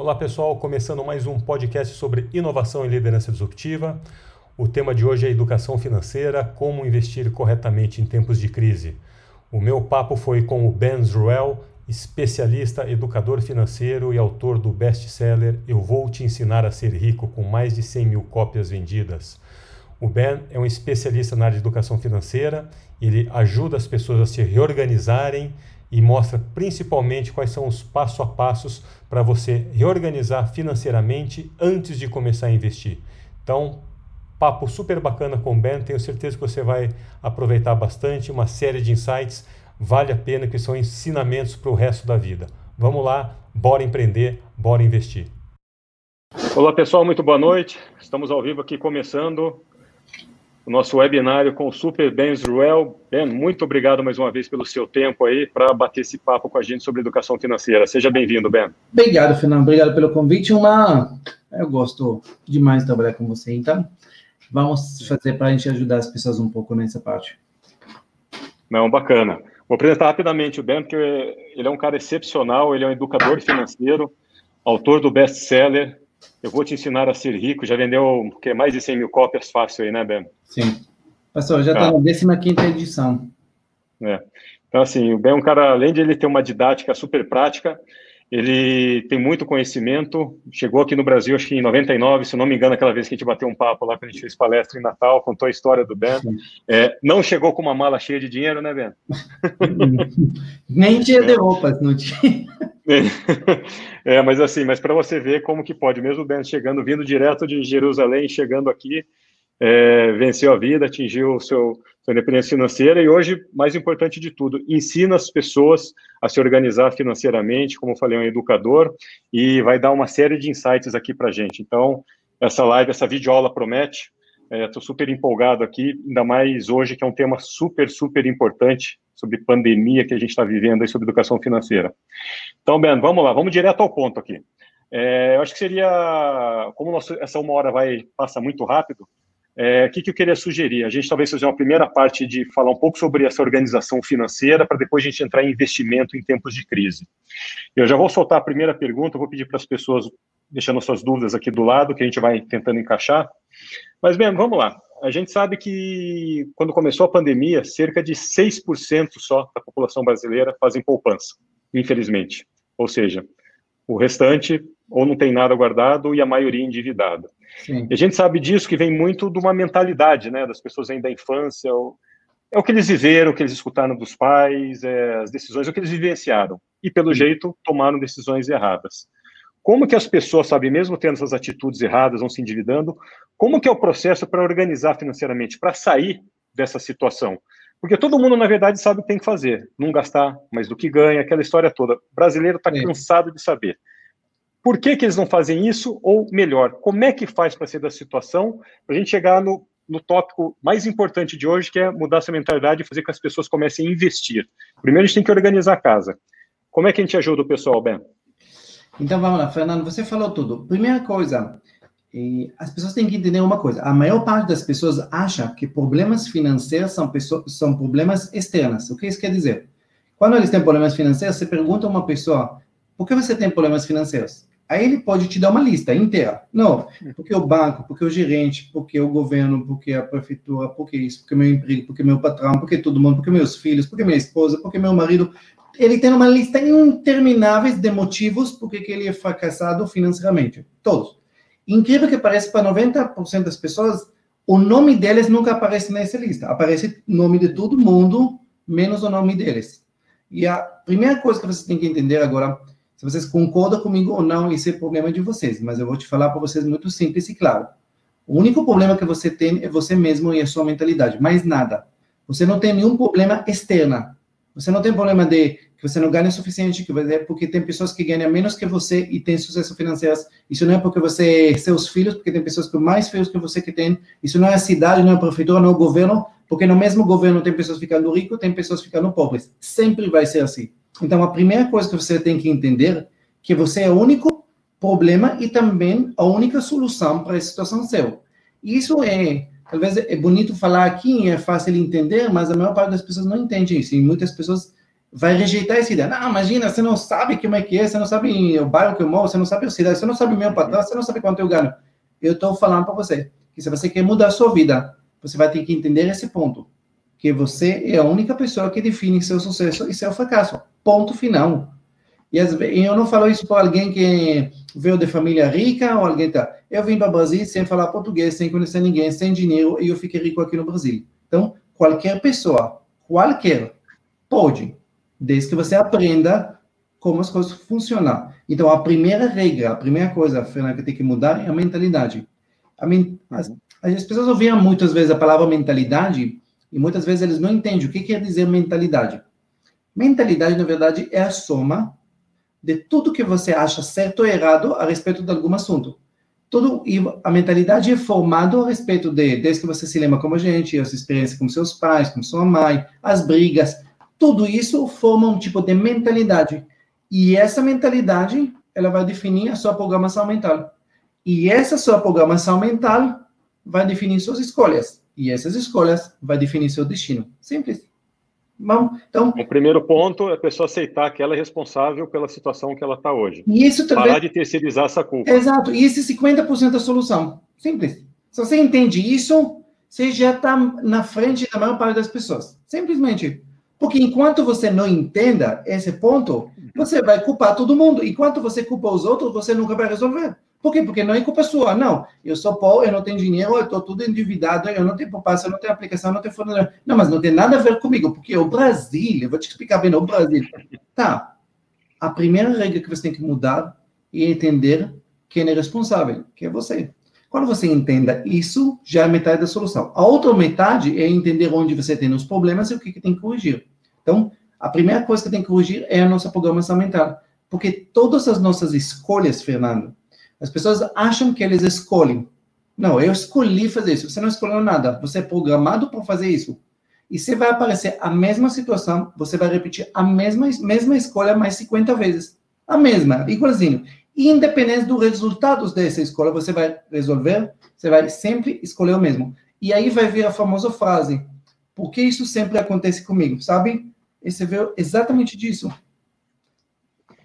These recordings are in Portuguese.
Olá pessoal, começando mais um podcast sobre inovação e liderança disruptiva. O tema de hoje é educação financeira, como investir corretamente em tempos de crise. O meu papo foi com o Ben Zruel, especialista, educador financeiro e autor do best-seller Eu Vou Te Ensinar a Ser Rico, com mais de 100 mil cópias vendidas. O Ben é um especialista na área de educação financeira, ele ajuda as pessoas a se reorganizarem e mostra principalmente quais são os passo a passos para você reorganizar financeiramente antes de começar a investir. Então, papo super bacana com o Ben, tenho certeza que você vai aproveitar bastante, uma série de insights, vale a pena que são ensinamentos para o resto da vida. Vamos lá, bora empreender, bora investir. Olá pessoal, muito boa noite. Estamos ao vivo aqui começando o nosso webinário com o Super Ben Zruel. Ben, muito obrigado mais uma vez pelo seu tempo aí para bater esse papo com a gente sobre educação financeira. Seja bem-vindo, Ben. Obrigado, Fernando. Obrigado pelo convite. Uma... Eu gosto demais de trabalhar com você, então vamos fazer para a gente ajudar as pessoas um pouco nessa parte. Não, bacana. Vou apresentar rapidamente o Ben, porque ele é um cara excepcional, ele é um educador financeiro, autor do best-seller eu vou te ensinar a ser rico. Já vendeu que, mais de 100 mil cópias fácil aí, né, Ben? Sim. Pastor, já está ah. na 15 edição. É. Então, assim, o Ben é um cara, além de ele ter uma didática super prática, ele tem muito conhecimento. Chegou aqui no Brasil, acho que em 99, se não me engano, aquela vez que a gente bateu um papo lá, que a gente fez palestra em Natal, contou a história do Ben. É, não chegou com uma mala cheia de dinheiro, né, Ben? Nem tinha de roupas, não tinha. É, mas assim, mas para você ver como que pode, mesmo Ben chegando, vindo direto de Jerusalém, chegando aqui, é, venceu a vida, atingiu o seu independência financeira e hoje, mais importante de tudo, ensina as pessoas a se organizar financeiramente, como eu falei, é um educador, e vai dar uma série de insights aqui para gente. Então, essa live, essa videoaula promete, estou é, super empolgado aqui, ainda mais hoje, que é um tema super, super importante, sobre pandemia que a gente está vivendo aí, sobre educação financeira. Então, Ben, vamos lá, vamos direto ao ponto aqui. É, eu acho que seria, como nosso, essa uma hora vai passa muito rápido, é, o que, que eu queria sugerir? A gente talvez fazer uma primeira parte de falar um pouco sobre essa organização financeira, para depois a gente entrar em investimento em tempos de crise. Eu já vou soltar a primeira pergunta, vou pedir para as pessoas deixando suas dúvidas aqui do lado, que a gente vai tentando encaixar. Mas, bem, vamos lá. A gente sabe que quando começou a pandemia, cerca de 6% só da população brasileira fazem poupança, infelizmente. Ou seja, o restante ou não tem nada guardado e a maioria endividada. Sim. E a gente sabe disso que vem muito de uma mentalidade, né, das pessoas ainda da infância, ou, é o que eles viveram, o que eles escutaram dos pais, é, as decisões, o que eles vivenciaram. E, pelo jeito, tomaram decisões erradas. Como que as pessoas, sabe, mesmo tendo essas atitudes erradas, vão se endividando, como que é o processo para organizar financeiramente, para sair dessa situação? Porque todo mundo, na verdade, sabe o que tem que fazer. Não gastar mais do que ganha, aquela história toda. O brasileiro está cansado de saber. Por que, que eles não fazem isso? Ou melhor, como é que faz para sair da situação? Para a gente chegar no, no tópico mais importante de hoje, que é mudar essa mentalidade e fazer com que as pessoas comecem a investir. Primeiro, a gente tem que organizar a casa. Como é que a gente ajuda o pessoal, Ben? Então, vamos lá, Fernando, você falou tudo. Primeira coisa, as pessoas têm que entender uma coisa. A maior parte das pessoas acha que problemas financeiros são, pessoas, são problemas externos. O que isso quer dizer? Quando eles têm problemas financeiros, você pergunta a uma pessoa, por que você tem problemas financeiros? Aí ele pode te dar uma lista inteira. Não, porque o banco, porque o gerente, porque o governo, porque a prefeitura, porque isso, porque meu emprego, porque meu patrão, porque todo mundo, porque meus filhos, porque minha esposa, porque meu marido. Ele tem uma lista interminável de motivos porque que ele é fracassado financeiramente. Todos. Incrível que pareça para 90% das pessoas, o nome deles nunca aparece nessa lista. Aparece o nome de todo mundo, menos o nome deles. E a primeira coisa que você tem que entender agora se vocês concordam comigo ou não, esse é problema de vocês, mas eu vou te falar para vocês muito simples e claro. O único problema que você tem é você mesmo e a sua mentalidade, mais nada. Você não tem nenhum problema externo. Você não tem problema de que você não ganha o suficiente, que é porque tem pessoas que ganham menos que você e têm sucesso financeiro. Isso não é porque você seus filhos, porque tem pessoas com mais filhos que você que tem. Isso não é a cidade, não é a prefeitura, não é o governo, porque no mesmo governo tem pessoas ficando ricas, tem pessoas ficando pobres. Sempre vai ser assim. Então, a primeira coisa que você tem que entender é que você é o único problema e também a única solução para a situação seu. Isso é, talvez é bonito falar aqui, é fácil entender, mas a maior parte das pessoas não entende isso. E muitas pessoas vai rejeitar essa ideia. Não, imagina, você não sabe como é que é, você não sabe o bairro que eu moro, você não sabe a cidade, você não sabe o meu patrão, você não sabe quanto eu ganho. Eu estou falando para você que se você quer mudar a sua vida, você vai ter que entender esse ponto, que você é a única pessoa que define seu sucesso e seu fracasso. Ponto final. E eu não falo isso para alguém que veio de família rica ou alguém tá. Eu vim para o Brasil sem falar português, sem conhecer ninguém, sem dinheiro, e eu fiquei rico aqui no Brasil. Então, qualquer pessoa, qualquer, pode, desde que você aprenda como as coisas funcionam. Então, a primeira regra, a primeira coisa, Fernanda, que tem que mudar é a mentalidade. A men as, as pessoas ouviram muitas vezes a palavra mentalidade e muitas vezes eles não entendem o que quer dizer mentalidade. Mentalidade, na verdade, é a soma de tudo que você acha certo ou errado a respeito de algum assunto. Tudo, e a mentalidade é formada a respeito de, desde que você se lembra como gente, a sua experiência com seus pais, com sua mãe, as brigas, tudo isso forma um tipo de mentalidade. E essa mentalidade, ela vai definir a sua programação mental. E essa sua programação mental vai definir suas escolhas. E essas escolhas vai definir seu destino. Simples. Bom, então, o primeiro ponto é a pessoa aceitar que ela é responsável pela situação que ela está hoje. E isso também... Parar de terceirizar essa culpa. Exato. E esse 50% da solução. Simples. Se você entende isso, você já está na frente da maior parte das pessoas. Simplesmente. Porque enquanto você não entenda esse ponto, você vai culpar todo mundo. Enquanto você culpa os outros, você nunca vai resolver. Por quê? Porque não é culpa sua. Não, eu sou pobre, eu não tenho dinheiro, eu estou tudo endividado, eu não tenho poupança, eu não tenho aplicação, eu não tenho fundo. Não, mas não tem nada a ver comigo, porque o Brasil, eu vou te explicar bem, o Brasil. Tá, a primeira regra que você tem que mudar é entender quem é responsável, que é você. Quando você entenda isso, já é metade da solução. A outra metade é entender onde você tem os problemas e o que, que tem que corrigir. Então, a primeira coisa que tem que corrigir é a nossa programação mental. Porque todas as nossas escolhas, Fernando, as pessoas acham que eles escolhem. Não, eu escolhi fazer isso. Você não escolheu nada. Você é programado para fazer isso. E se vai aparecer a mesma situação, você vai repetir a mesma, mesma escolha mais 50 vezes. A mesma, igualzinho. Independente dos resultados dessa escolha, você vai resolver, você vai sempre escolher o mesmo. E aí vai vir a famosa frase: por que isso sempre acontece comigo? Sabe? E você vê exatamente disso.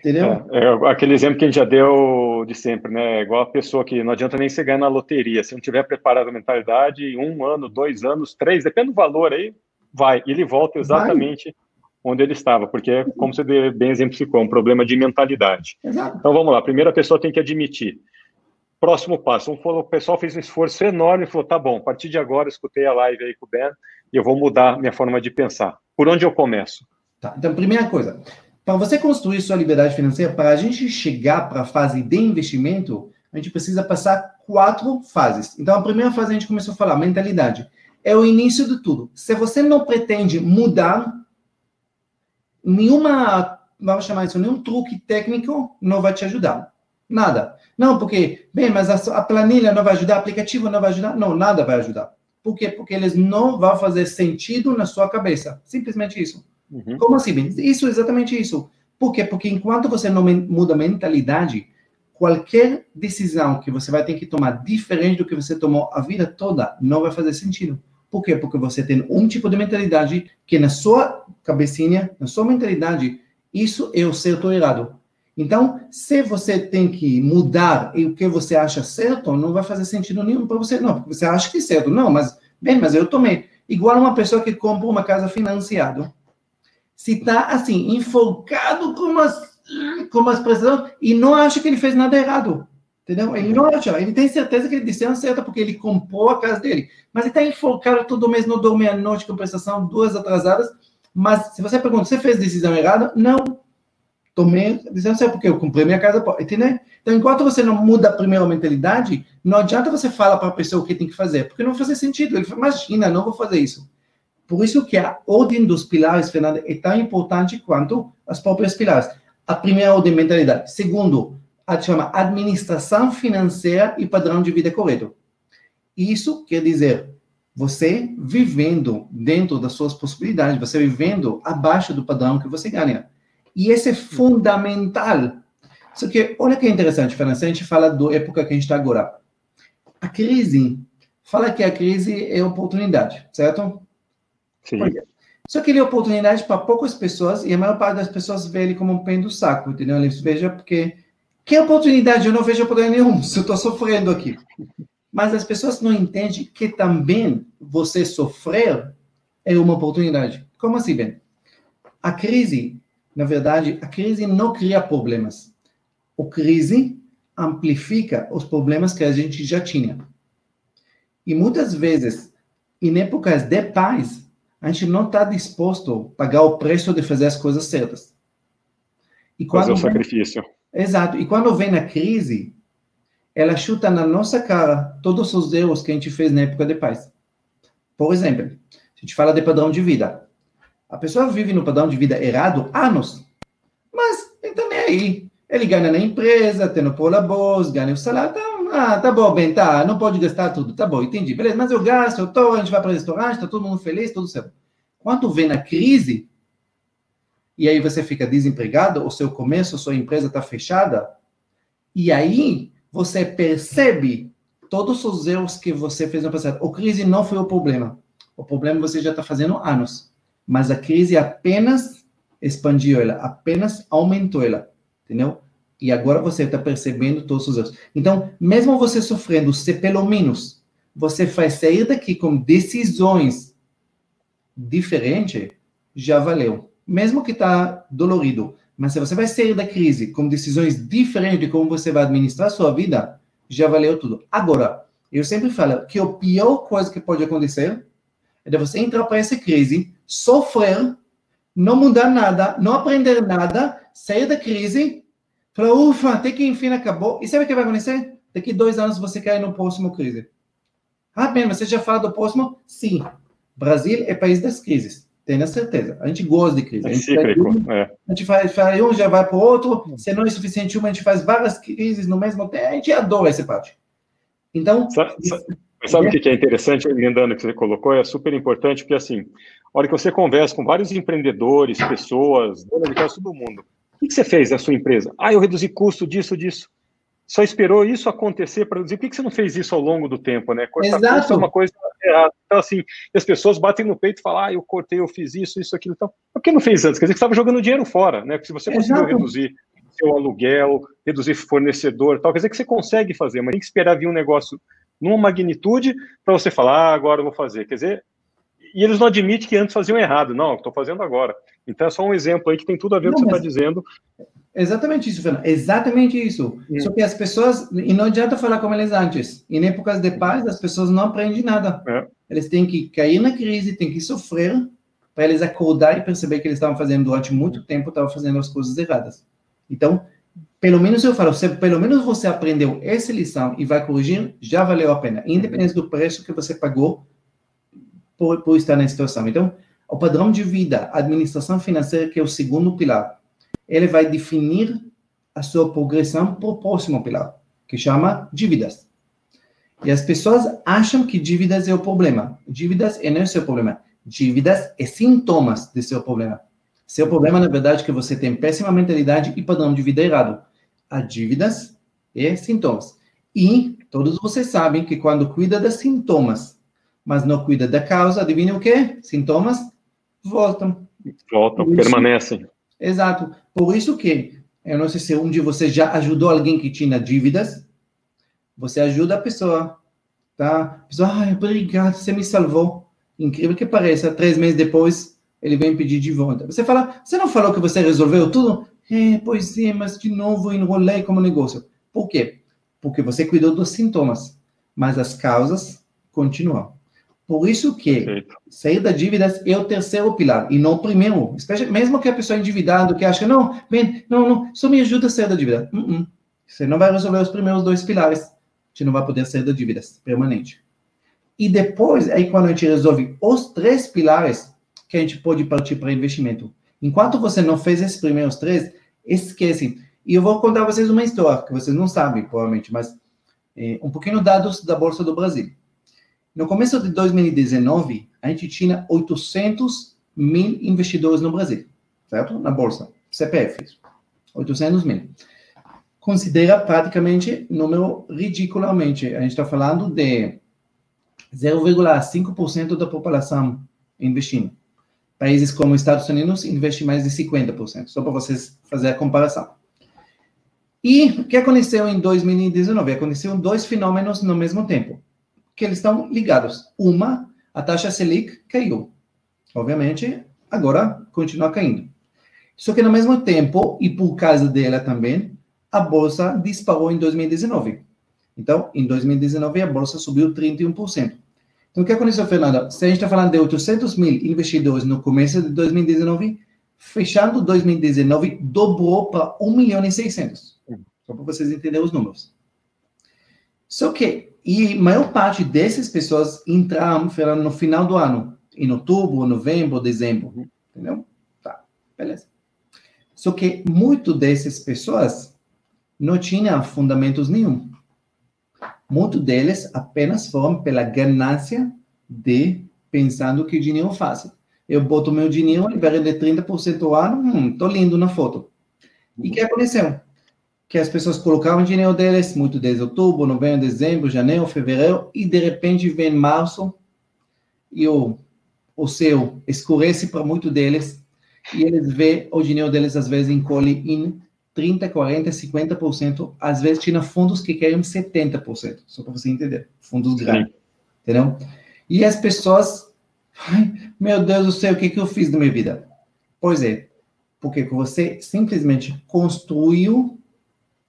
Entendeu? É, é, aquele exemplo que a gente já deu de sempre, né? Igual a pessoa que não adianta nem você ganhar na loteria. Se não tiver preparado a mentalidade, um ano, dois anos, três, depende do valor aí, vai. E ele volta exatamente vai. onde ele estava, porque, como você bem exemplificou, é um problema de mentalidade. Exato. Então vamos lá. Primeiro a pessoa tem que admitir. Próximo passo. O pessoal fez um esforço enorme e falou: tá bom, a partir de agora escutei a live aí com o Ben e eu vou mudar minha forma de pensar. Por onde eu começo? Tá. Então, primeira coisa, para você construir sua liberdade financeira, para a gente chegar para a fase de investimento, a gente precisa passar quatro fases. Então, a primeira fase a gente começou a falar, mentalidade. É o início de tudo. Se você não pretende mudar, nenhuma, vamos chamar isso, nenhum truque técnico não vai te ajudar. Nada. Não, porque, bem, mas a, a planilha não vai ajudar, o aplicativo não vai ajudar. Não, nada vai ajudar. Por quê? Porque eles não vão fazer sentido na sua cabeça. Simplesmente isso. Uhum. Como assim? Isso, exatamente isso. Por quê? Porque enquanto você não muda a mentalidade, qualquer decisão que você vai ter que tomar diferente do que você tomou a vida toda não vai fazer sentido. Por quê? Porque você tem um tipo de mentalidade que na sua cabecinha, na sua mentalidade, isso é o certo ou errado. Então, se você tem que mudar o que você acha certo, não vai fazer sentido nenhum para você. Não, porque você acha que é certo. Não, mas, bem, mas eu tomei. Igual uma pessoa que compra uma casa financiada se está assim, enfocado com as, com as pressões e não acha que ele fez nada errado. Entendeu? Ele não acha, ele tem certeza que ele decisão certa porque ele comprou a casa dele. Mas ele está enfocado todo mês, não dorme à noite com prestação, duas atrasadas. Mas se você pergunta, você fez decisão errada? Não. Tomei a decisão certa porque eu comprei minha casa. Entendeu? Então, enquanto você não muda a primeira mentalidade, não adianta você falar para a pessoa o que tem que fazer, porque não fazer sentido. Ele fala, imagina, não vou fazer isso. Por isso que a ordem dos pilares, Fernando, é tão importante quanto as próprias pilares. A primeira ordem de mentalidade. Segundo, a chama administração financeira e padrão de vida correto. Isso quer dizer você vivendo dentro das suas possibilidades, você vivendo abaixo do padrão que você ganha. E esse é fundamental. Só que, olha que interessante, Fernando, se a gente fala da época que a gente está agora. A crise, fala que a crise é oportunidade, certo? Sim. Só que ele é oportunidade para poucas pessoas e a maior parte das pessoas vê ele como um do saco, entendeu? Eles vejam porque que oportunidade? Eu não vejo oportunidade nenhuma, se eu estou sofrendo aqui. Mas as pessoas não entendem que também você sofrer é uma oportunidade. Como assim, Ben? A crise, na verdade, a crise não cria problemas. A crise amplifica os problemas que a gente já tinha. E muitas vezes, em épocas de paz, a gente não está disposto a pagar o preço de fazer as coisas certas. E quando fazer o sacrifício. Vem, exato. E quando vem a crise, ela chuta na nossa cara todos os erros que a gente fez na época de paz. Por exemplo, a gente fala de padrão de vida. A pessoa vive no padrão de vida errado anos, mas então nem aí. Ele ganha na empresa, tem no Polabos, ganha o salário, tá, ah, tá bom, bem, tá, não pode gastar tudo, tá bom, entendi, beleza, mas eu gasto, eu tô, a gente vai para o restaurante, tá todo mundo feliz, tudo certo. Quando vem na crise, e aí você fica desempregado, o seu comércio, sua empresa está fechada, e aí você percebe todos os erros que você fez no passado. A crise não foi o problema. O problema você já está fazendo anos. Mas a crise apenas expandiu ela, apenas aumentou ela. Entendeu? E agora você está percebendo todos os erros. Então, mesmo você sofrendo, se pelo menos você faz sair daqui com decisões diferentes, já valeu. Mesmo que está dolorido. Mas se você vai sair da crise com decisões diferentes de como você vai administrar sua vida, já valeu tudo. Agora, eu sempre falo que a pior coisa que pode acontecer é de você entrar para essa crise, sofrer, não mudar nada, não aprender nada, sair da crise, falar, ufa, até que enfim acabou. E sabe o que vai acontecer? Daqui dois anos você cai no próximo crise. Ah, bem, você já fala do próximo? Sim. Brasil é país das crises. Tenha certeza. A gente gosta de crise. É a gente, cíclico, um, é. a gente faz, faz um, já vai para o outro. Se não é suficiente uma, a gente faz várias crises no mesmo tempo. A gente adora essa parte. Então, sabe, sabe o que é interessante, emendando que você colocou? É super importante, porque assim, a hora que você conversa com vários empreendedores, pessoas, donas de casa, todo mundo, que você fez na sua empresa? Ah, eu reduzi custo disso, disso. Só esperou isso acontecer para dizer por que você não fez isso ao longo do tempo, né? Cortar Exato. custo é uma coisa errada. Então, assim, as pessoas batem no peito e falam, ah, eu cortei, eu fiz isso, isso, aquilo. Então, por que não fez antes? Quer dizer que você estava jogando dinheiro fora, né? Porque se você conseguiu Exato. reduzir seu aluguel, reduzir fornecedor, tal, quer dizer que você consegue fazer, mas tem que esperar vir um negócio numa magnitude para você falar, ah, agora eu vou fazer. Quer dizer, e eles não admitem que antes faziam errado. Não, estou fazendo agora. Então é só um exemplo aí que tem tudo a ver com o que você está dizendo. Exatamente isso, Fernando. Exatamente isso. Hum. Só que as pessoas, e não adianta falar como eles antes. Em épocas de paz, as pessoas não aprendem nada. É. Eles têm que cair na crise, têm que sofrer, para eles acordar e perceber que eles estavam fazendo durante muito tempo, estavam fazendo as coisas erradas. Então, pelo menos eu falo, se pelo menos você aprendeu essa lição e vai corrigir, já valeu a pena, independente do preço que você pagou por, por estar na situação. Então, o padrão de vida, administração financeira, que é o segundo pilar, ele vai definir a sua progressão para o próximo pilar, que chama dívidas. E as pessoas acham que dívidas é o problema. Dívidas é não é seu problema. Dívidas é sintomas de seu problema. Seu problema, na verdade, é que você tem péssima mentalidade e padrão de vida errado. A dívidas é sintomas. E todos vocês sabem que quando cuida dos sintomas, mas não cuida da causa, adivinha o quê? Sintomas voltam. Voltam, permanecem. Exato. Por isso que, eu não sei se um de vocês já ajudou alguém que tinha dívidas, você ajuda a pessoa, tá? A pessoa, ai, obrigado, você me salvou. Incrível que pareça, três meses depois, ele vem pedir de volta. Você fala, você não falou que você resolveu tudo? É, pois é, mas de novo enrolei como negócio. Por quê? Porque você cuidou dos sintomas, mas as causas continuam. Por isso que Perfeito. sair da dívidas é o terceiro pilar e não o primeiro. Mesmo que a pessoa é endividada, que acha, não, bem, não, não, só me ajuda a sair da dívida. Uh -uh. Você não vai resolver os primeiros dois pilares. Você não vai poder sair da dívidas permanente. E depois, aí quando a gente resolve os três pilares, que a gente pode partir para investimento. Enquanto você não fez esses primeiros três, esquece. E eu vou contar a vocês uma história que vocês não sabem, provavelmente, mas é, um pouquinho dados da Bolsa do Brasil. No começo de 2019, a gente tinha 800 mil investidores no Brasil, certo? Na bolsa, CPFs, 800 mil. Considera praticamente número ridiculamente. A gente está falando de 0,5% da população investindo. Países como Estados Unidos investem mais de 50%, só para vocês fazerem a comparação. E o que aconteceu em 2019? Aconteceram dois fenômenos no mesmo tempo, que eles estão ligados. Uma, a taxa Selic caiu. Obviamente, agora continua caindo. Só que no mesmo tempo, e por causa dela também, a bolsa disparou em 2019. Então, em 2019, a bolsa subiu 31%. Então, o que aconteceu, Fernanda? Se a gente está falando de 800 mil investidores no começo de 2019, fechando 2019, dobrou para 1 milhão e 600. Só para vocês entenderem os números. Só que, e maior parte dessas pessoas entraram, no final do ano, em outubro, novembro, dezembro. Entendeu? Tá, beleza. Só que muito dessas pessoas não tinham fundamentos nenhum. Muitos deles apenas foram pela ganância de pensando que o dinheiro é fácil. Eu boto meu dinheiro, libero de 30% ao ano, hum, tô lindo na foto. E o que aconteceu? Que as pessoas colocavam o dinheiro deles, muito desde outubro, novembro, dezembro, janeiro, fevereiro, e de repente vem março, e o, o céu escurece para muito deles, e eles vê o dinheiro deles às vezes encolhe em 30, 40, 50%, às vezes tinha fundos que querem 70%, só para você entender, fundos grandes, entendeu? E as pessoas, meu Deus do céu, o que, que eu fiz na minha vida? Pois é, porque você simplesmente construiu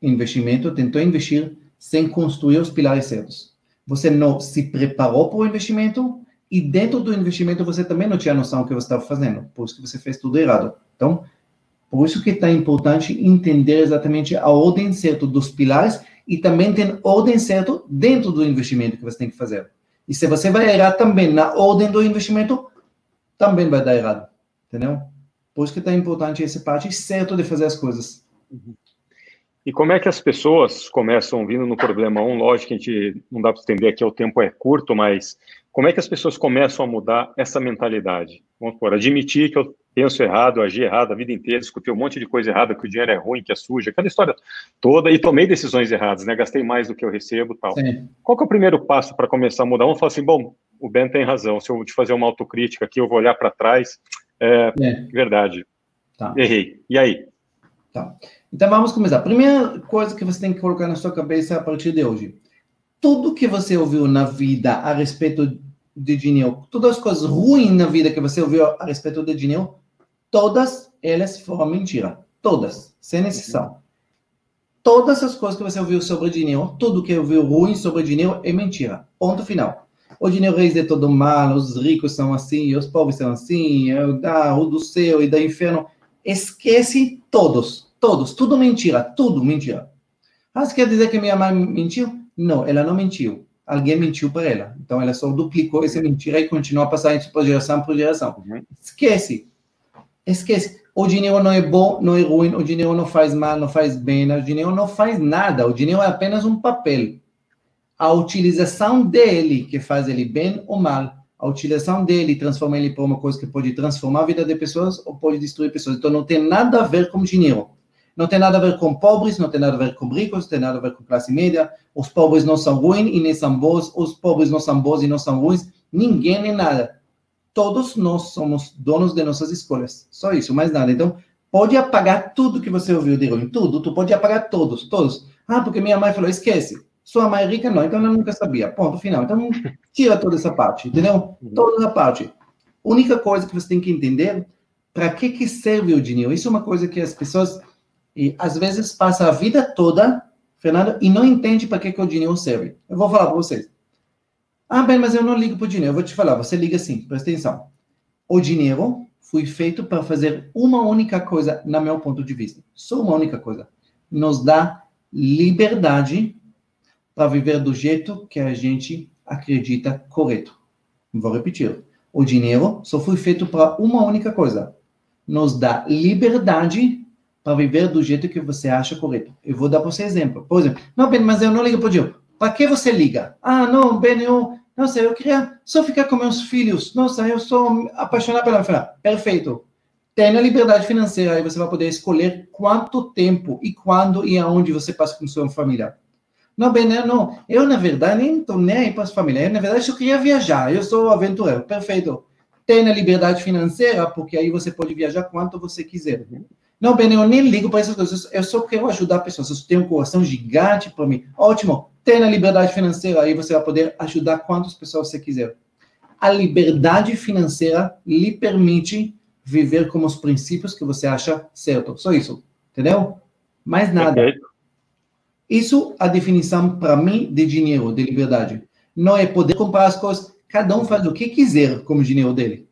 investimento, tentou investir sem construir os pilares certos. Você não se preparou para o investimento e dentro do investimento você também não tinha noção do que você estava fazendo, por isso que você fez tudo errado. Então, por isso que está importante entender exatamente a ordem certa dos pilares e também tem ordem certa dentro do investimento que você tem que fazer. E se você vai errar também na ordem do investimento, também vai dar errado, entendeu? Por isso que está importante essa parte certa de fazer as coisas. E como é que as pessoas começam vindo no problema 1? Lógico que a gente não dá para entender aqui, o tempo é curto, mas como é que as pessoas começam a mudar essa mentalidade? Vamos por admitir que eu penso errado, agi errado a vida inteira, escutei um monte de coisa errada, que o dinheiro é ruim, que é suja, aquela história toda, e tomei decisões erradas, né? Gastei mais do que eu recebo tal. Sim. Qual que é o primeiro passo para começar a mudar? Vamos falar assim, bom, o Ben tem razão, se eu te fazer uma autocrítica aqui, eu vou olhar para trás, é, é, verdade, tá. errei. E aí? Tá. Então vamos começar. Primeira coisa que você tem que colocar na sua cabeça a partir de hoje. Tudo que você ouviu na vida a respeito de dinheiro, todas as coisas ruins na vida que você ouviu a respeito de dinheiro, todas elas foram mentira. Todas, sem exceção. Todas as coisas que você ouviu sobre dinheiro, tudo que ouviu ruim sobre dinheiro é mentira. Ponto final. O dinheiro é de todo mal, os ricos são assim, os pobres são assim, é da, o do céu e do inferno. Esquece todos, todos, tudo mentira, tudo mentira. Ah, você quer dizer que minha mãe mentiu? Não, ela não mentiu. Alguém mentiu para ela. Então ela só duplicou essa mentira e continua a passar isso por geração por geração. Esquece. Esquece. O dinheiro não é bom, não é ruim, o dinheiro não faz mal, não faz bem, o dinheiro não faz nada, o dinheiro é apenas um papel. A utilização dele, que faz ele bem ou mal, a utilização dele transforma ele para uma coisa que pode transformar a vida de pessoas ou pode destruir pessoas. Então não tem nada a ver com dinheiro. Não tem nada a ver com pobres, não tem nada a ver com ricos, não tem nada a ver com classe média. Os pobres não são ruins e nem são bons, os pobres não são bons e não são ruins. Ninguém nem nada todos nós somos donos de nossas escolhas. Só isso, mais nada. Então, pode apagar tudo que você ouviu de ruim, tudo. Tu pode apagar todos, todos. Ah, porque minha mãe falou, esquece. Sua mãe é rica, não, então ela nunca sabia. Ponto final. Então, tira toda essa parte, entendeu? Uhum. Toda essa parte. Única coisa que você tem que entender, para que, que serve o dinheiro? Isso é uma coisa que as pessoas, e, às vezes, passam a vida toda, Fernando, e não entende para que, que o dinheiro serve. Eu vou falar para vocês. Ah, bem, mas eu não ligo para o dinheiro. Eu vou te falar, você liga sim, presta atenção. O dinheiro foi feito para fazer uma única coisa, na meu ponto de vista. Só uma única coisa. Nos dá liberdade para viver do jeito que a gente acredita correto. Vou repetir. O dinheiro só foi feito para uma única coisa. Nos dá liberdade para viver do jeito que você acha correto. Eu vou dar para você exemplo. Por exemplo, não, Ben, mas eu não ligo para o dinheiro. Para que você liga? Ah, não, Ben, eu, nossa, eu queria só ficar com meus filhos. Nossa, eu sou apaixonado pela filha. Perfeito. Tenha liberdade financeira, aí você vai poder escolher quanto tempo e quando e aonde você passa com sua família. Não, Ben, eu não. Eu, na verdade, nem estou nem aí para a família. Eu, na verdade, eu queria viajar. Eu sou aventureiro. Perfeito. tenha liberdade financeira, porque aí você pode viajar quanto você quiser. Não, Ben, eu nem ligo para essas coisas, eu só quero ajudar pessoas. Você tem um coração gigante para mim. Ótimo, tenha liberdade financeira, aí você vai poder ajudar quantas pessoas você quiser. A liberdade financeira lhe permite viver com os princípios que você acha certo. Só isso, entendeu? Mais nada. Perfeito. Isso é a definição para mim de dinheiro, de liberdade. Não é poder comprar as coisas. Cada um faz o que quiser com o dinheiro dele.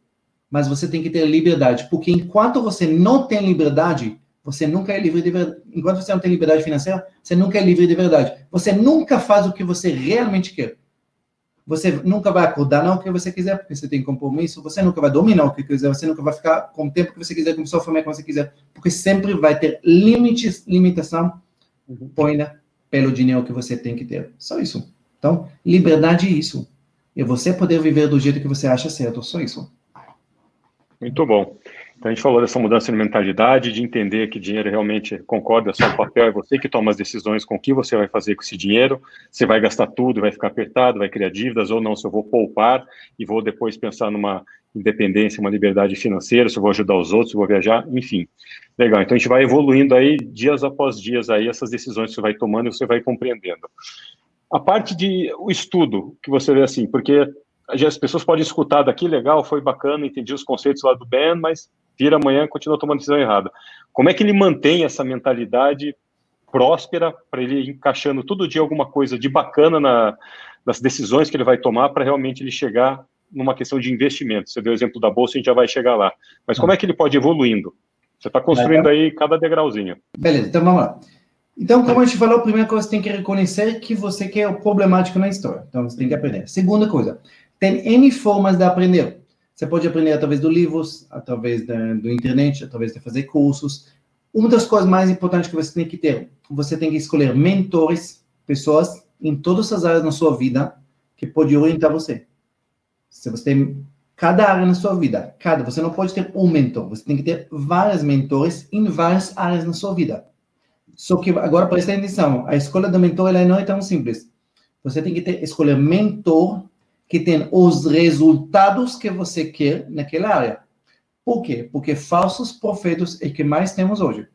Mas você tem que ter liberdade, porque enquanto você não tem liberdade, você nunca é livre de verdade. Enquanto você não tem liberdade financeira, você nunca é livre de verdade. Você nunca faz o que você realmente quer. Você nunca vai acordar não o que você quiser, porque você tem compromisso. Você nunca vai dominar o que quiser. Você nunca vai ficar com o tempo que você quiser, com sua família que você quiser, porque sempre vai ter limites, limitação. Uhum. Põe pelo dinheiro que você tem que ter. Só isso. Então, liberdade é isso. E você poder viver do jeito que você acha certo. Só isso. Muito bom. Então, a gente falou dessa mudança de mentalidade, de entender que dinheiro realmente concorda, é só o papel, é você que toma as decisões com o que você vai fazer com esse dinheiro, você vai gastar tudo, vai ficar apertado, vai criar dívidas, ou não, se eu vou poupar e vou depois pensar numa independência, uma liberdade financeira, se eu vou ajudar os outros, se eu vou viajar, enfim. Legal, então a gente vai evoluindo aí, dias após dias, aí, essas decisões que você vai tomando e você vai compreendendo. A parte de o estudo, que você vê assim, porque as pessoas podem escutar daqui, legal, foi bacana, entendi os conceitos lá do Ben, mas vira amanhã continua tomando decisão errada. Como é que ele mantém essa mentalidade próspera para ele encaixando todo dia alguma coisa de bacana na, nas decisões que ele vai tomar para realmente ele chegar numa questão de investimento? Você deu o exemplo da bolsa, a gente já vai chegar lá. Mas como é que ele pode evoluindo? Você está construindo aí cada degrauzinho. Beleza, então vamos lá. Então, como a gente falou, a primeira coisa, você tem que reconhecer que você quer o problemático na história. Então, você tem que aprender. Segunda coisa, tem N formas de aprender. Você pode aprender através dos livros, através da, do internet, através de fazer cursos. Uma das coisas mais importantes que você tem que ter, você tem que escolher mentores, pessoas em todas as áreas na sua vida que podem orientar você. Se você tem cada área na sua vida, cada, você não pode ter um mentor, você tem que ter vários mentores em várias áreas na sua vida. Só que agora presta atenção, a escolha do mentor ela não é tão simples. Você tem que ter, escolher mentor que tem os resultados que você quer naquela área. Por quê? Porque falsos profetas é que mais temos hoje.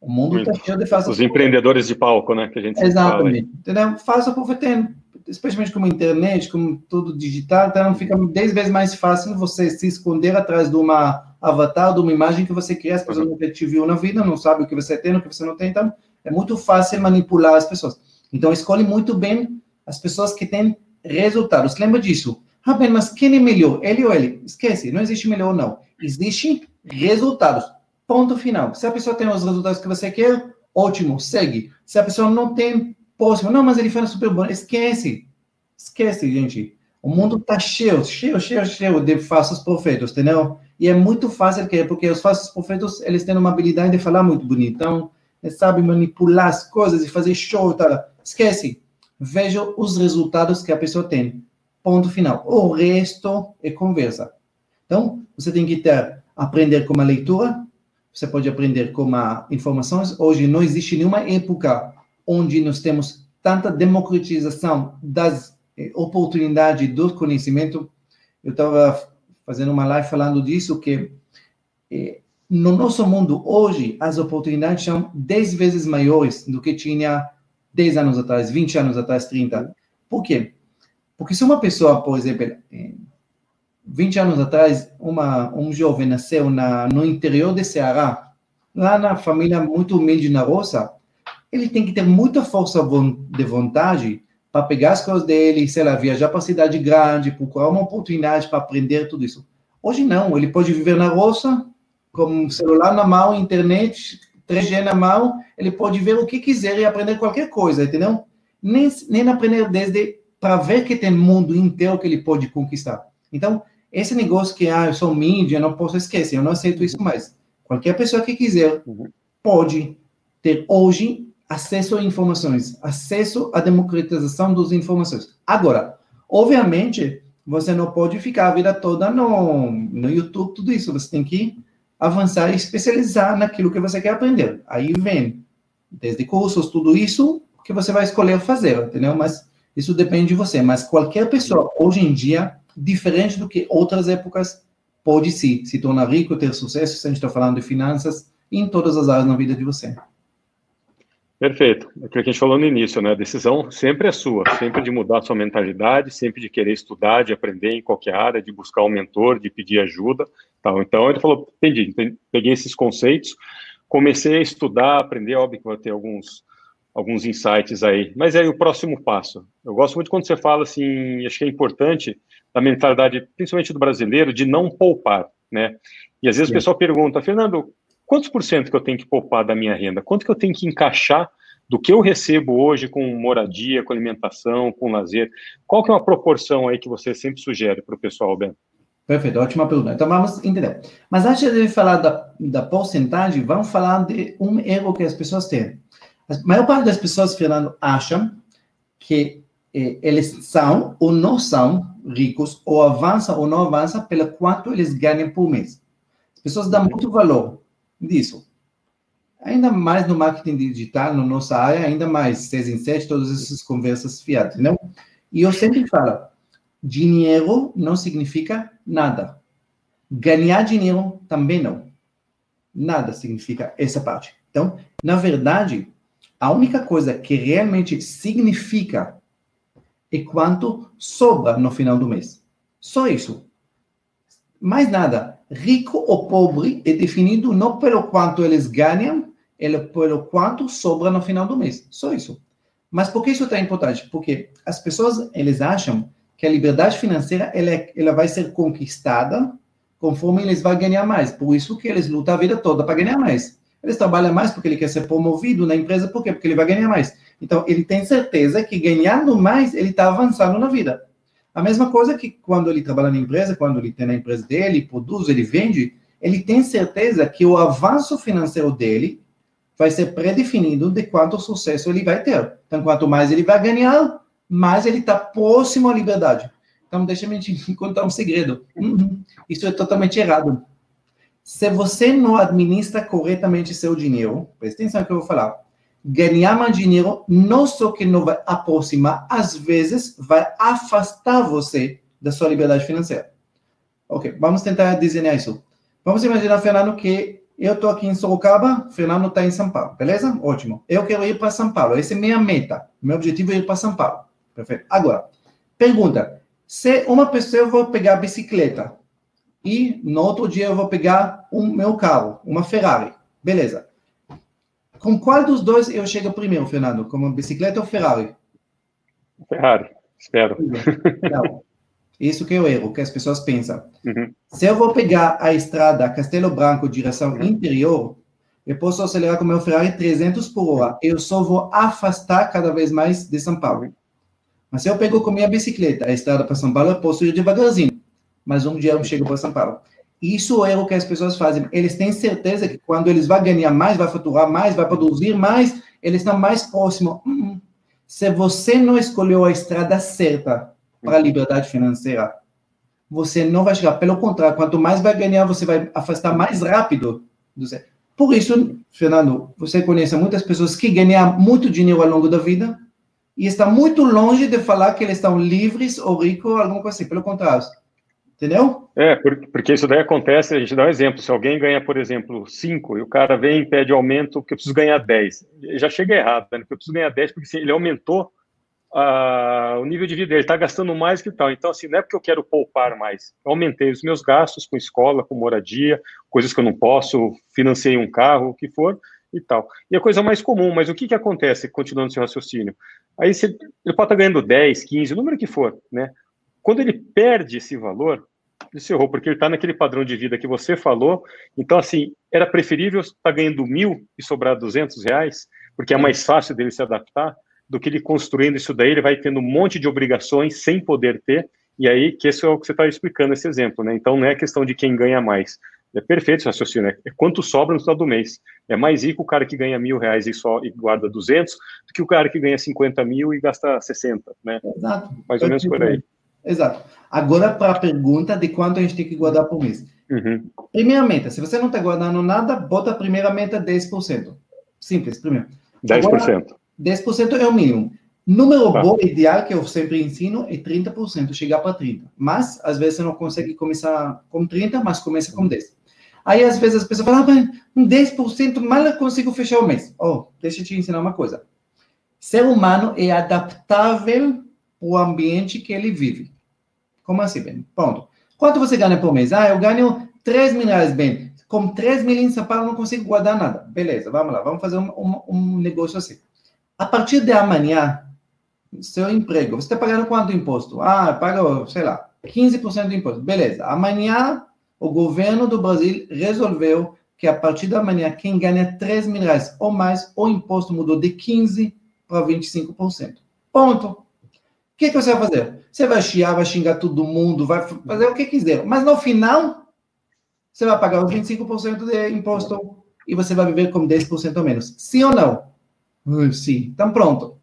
O mundo está cheio de falsos Os empreendedores de palco, né? Que a gente Exatamente. Entendeu? Falso profeta, especialmente com a internet, com tudo digital, então fica 10 vezes mais fácil você se esconder atrás de uma avatar, de uma imagem que você cria, as pessoas uhum. nunca te viu na vida, não sabe o que você tem, o que você não tem, então é muito fácil manipular as pessoas. Então escolhe muito bem as pessoas que têm resultados. Lembra disso? Bem, mas quem é melhor? Ele ou ele? Esquece, não existe melhor ou não. Existe resultados. Ponto final. Se a pessoa tem os resultados que você quer, ótimo, segue. Se a pessoa não tem, próximo, não, mas ele fala super bom, esquece. Esquece, gente. O mundo está cheio, cheio, cheio, cheio de falsos profetas, entendeu? E é muito fácil, porque os falsos profetas, eles têm uma habilidade de falar muito bonito. Então, eles sabem manipular as coisas e fazer show e tal. Esquece veja os resultados que a pessoa tem. Ponto final. O resto é conversa. Então, você tem que ter, aprender com a leitura, você pode aprender com a informações. Hoje não existe nenhuma época onde nós temos tanta democratização das eh, oportunidades do conhecimento. Eu estava fazendo uma live falando disso, que eh, no nosso mundo hoje as oportunidades são 10 vezes maiores do que tinha 10 anos atrás, 20 anos atrás, 30. Por quê? Porque se uma pessoa, por exemplo, 20 anos atrás, uma, um jovem nasceu na, no interior de Ceará, lá na família muito humilde na roça, ele tem que ter muita força de vontade para pegar as coisas dele, sei lá, viajar para a cidade grande, procurar uma oportunidade para aprender tudo isso. Hoje não, ele pode viver na roça, com um celular na mão, internet, 3G na mão, ele pode ver o que quiser e aprender qualquer coisa, entendeu? Nem, nem aprender desde para ver que tem mundo inteiro que ele pode conquistar. Então, esse negócio que, ah, eu sou mídia, não posso esquecer, eu não aceito isso mais. Qualquer pessoa que quiser uhum. pode ter hoje acesso a informações, acesso à democratização das informações. Agora, obviamente, você não pode ficar a vida toda no, no YouTube, tudo isso. Você tem que avançar e especializar naquilo que você quer aprender. Aí vem, desde cursos, tudo isso que você vai escolher fazer, entendeu? Mas isso depende de você. Mas qualquer pessoa, hoje em dia, diferente do que outras épocas, pode sim se tornar rico, ter sucesso, se a gente está falando de finanças, em todas as áreas na vida de você. Perfeito. Aquilo que a gente falou no início, né? A decisão sempre é sua, sempre de mudar a sua mentalidade, sempre de querer estudar, de aprender em qualquer área, de buscar um mentor, de pedir ajuda. Tal. Então ele falou, entendi, peguei esses conceitos, comecei a estudar, aprender, óbvio que vai ter alguns alguns insights aí. Mas aí o próximo passo. Eu gosto muito quando você fala assim, acho que é importante a mentalidade, principalmente do brasileiro, de não poupar, né? E às vezes Sim. o pessoal pergunta, Fernando, quantos por cento que eu tenho que poupar da minha renda? Quanto que eu tenho que encaixar do que eu recebo hoje com moradia, com alimentação, com lazer? Qual que é uma proporção aí que você sempre sugere para o pessoal, Ben? Perfeito, ótima pergunta. Então vamos entender. Mas antes de falar da, da porcentagem, vamos falar de um erro que as pessoas têm. A maior parte das pessoas, Fernando, acham que eh, eles são ou não são ricos, ou avançam ou não avançam pelo quanto eles ganham por mês. As pessoas dão muito valor disso. Ainda mais no marketing digital, na nossa área, ainda mais, seis em sete, todas essas conversas fiadas, não? E eu sempre falo, dinheiro não significa nada. Ganhar dinheiro também não. Nada significa essa parte. Então, na verdade, a única coisa que realmente significa é quanto sobra no final do mês. Só isso. Mais nada. Rico ou pobre é definido não pelo quanto eles ganham, pelo quanto sobra no final do mês. Só isso. Mas por que isso é tão importante? Porque as pessoas, eles acham que a liberdade financeira, ela, é, ela vai ser conquistada conforme eles vão ganhar mais. Por isso que eles lutam a vida toda para ganhar mais. Eles trabalham mais porque ele quer ser promovido na empresa, por quê? Porque ele vai ganhar mais. Então, ele tem certeza que ganhando mais, ele está avançando na vida. A mesma coisa que quando ele trabalha na empresa, quando ele tem na empresa dele, produz, ele vende, ele tem certeza que o avanço financeiro dele vai ser predefinido de quanto sucesso ele vai ter. Então, quanto mais ele vai ganhar, mais ele está próximo à liberdade. Então, deixa eu te contar um segredo. Uhum. Isso é totalmente errado. Se você não administra corretamente seu dinheiro, presta atenção no que eu vou falar, ganhar mais dinheiro não só que não vai aproximar, às vezes vai afastar você da sua liberdade financeira. Ok, vamos tentar desenhar isso. Vamos imaginar, Fernando, que eu estou aqui em Sorocaba, Fernando está em São Paulo, beleza? Ótimo. Eu quero ir para São Paulo, essa é minha meta. Meu objetivo é ir para São Paulo. Perfeito. Agora, pergunta: se uma pessoa eu vou pegar bicicleta e no outro dia eu vou pegar o um, meu carro, uma Ferrari. Beleza. Com qual dos dois eu chego primeiro, Fernando? Com bicicleta ou Ferrari? Ferrari, espero. Não. Isso que é o erro, que as pessoas pensam. Uhum. Se eu vou pegar a estrada Castelo Branco, direção uhum. interior, eu posso acelerar com meu Ferrari 300 por hora. Eu só vou afastar cada vez mais de São Paulo. Mas se eu pego com minha bicicleta a estrada para São Paulo, eu posso ir devagarzinho mas um dia eu chego para São Paulo. Isso é o que as pessoas fazem. Eles têm certeza que quando eles vão ganhar mais, vai faturar mais, vai produzir mais, eles estão mais próximos. Hum, se você não escolheu a estrada certa para a liberdade financeira, você não vai chegar. Pelo contrário, quanto mais vai ganhar, você vai afastar mais rápido. Por isso, Fernando, você conhece muitas pessoas que ganham muito dinheiro ao longo da vida e estão muito longe de falar que eles estão livres ou ricos, alguma coisa assim. Pelo contrário, Entendeu? É, porque isso daí acontece, a gente dá um exemplo, se alguém ganha, por exemplo, 5 e o cara vem e pede aumento porque eu preciso ganhar 10, já chega errado, né? porque eu preciso ganhar 10 porque assim, ele aumentou o nível de vida, ele está gastando mais que tal. Então, assim, não é porque eu quero poupar mais, eu aumentei os meus gastos com escola, com moradia, coisas que eu não posso, financei um carro, o que for, e tal. E a coisa mais comum, mas o que, que acontece, continuando seu raciocínio? Aí você, ele pode estar tá ganhando 10, 15, o número que for, né? Quando ele perde esse valor, ele se errou, porque ele está naquele padrão de vida que você falou. Então, assim, era preferível estar tá ganhando mil e sobrar 200 reais, porque é mais fácil dele se adaptar, do que ele construindo isso daí, ele vai tendo um monte de obrigações sem poder ter, e aí, que esse é o que você está explicando, esse exemplo, né? Então, não é questão de quem ganha mais. É perfeito esse raciocínio, é quanto sobra no final do mês. É mais rico o cara que ganha mil reais e só e guarda 200 do que o cara que ganha 50 mil e gasta 60, né? Exato. Mais ou menos por aí. Exato. Agora, para a pergunta de quanto a gente tem que guardar por mês. Uhum. Primeira meta, se você não está guardando nada, bota a primeira meta 10%. Simples, primeiro. 10%. Agora, 10% é o mínimo. Número tá. bom, ideal, que eu sempre ensino, é 30%, chegar para 30%. Mas, às vezes, você não consegue começar com 30%, mas começa com 10%. Aí, às vezes, as pessoas falam, ah, um 10% mal eu consigo fechar o mês. Oh, deixa eu te ensinar uma coisa. Ser humano é adaptável para o ambiente que ele vive. Como assim, Ben? Ponto. Quanto você ganha por mês? Ah, eu ganho 3 mil reais, Ben. Com 3 mil em São Paulo, não consigo guardar nada. Beleza, vamos lá, vamos fazer um, um, um negócio assim. A partir de amanhã, seu emprego, você está pagando quanto imposto? Ah, paga, sei lá, 15% do imposto. Beleza. Amanhã, o governo do Brasil resolveu que a partir da manhã, quem ganha 3 mil reais ou mais, o imposto mudou de 15% para 25%. Ponto. O que, que você vai fazer? Você vai chiar, vai xingar todo mundo, vai fazer o que quiser. Mas no final, você vai pagar os 25% de imposto e você vai viver com 10% a menos. Sim ou não? Sim. Então, pronto.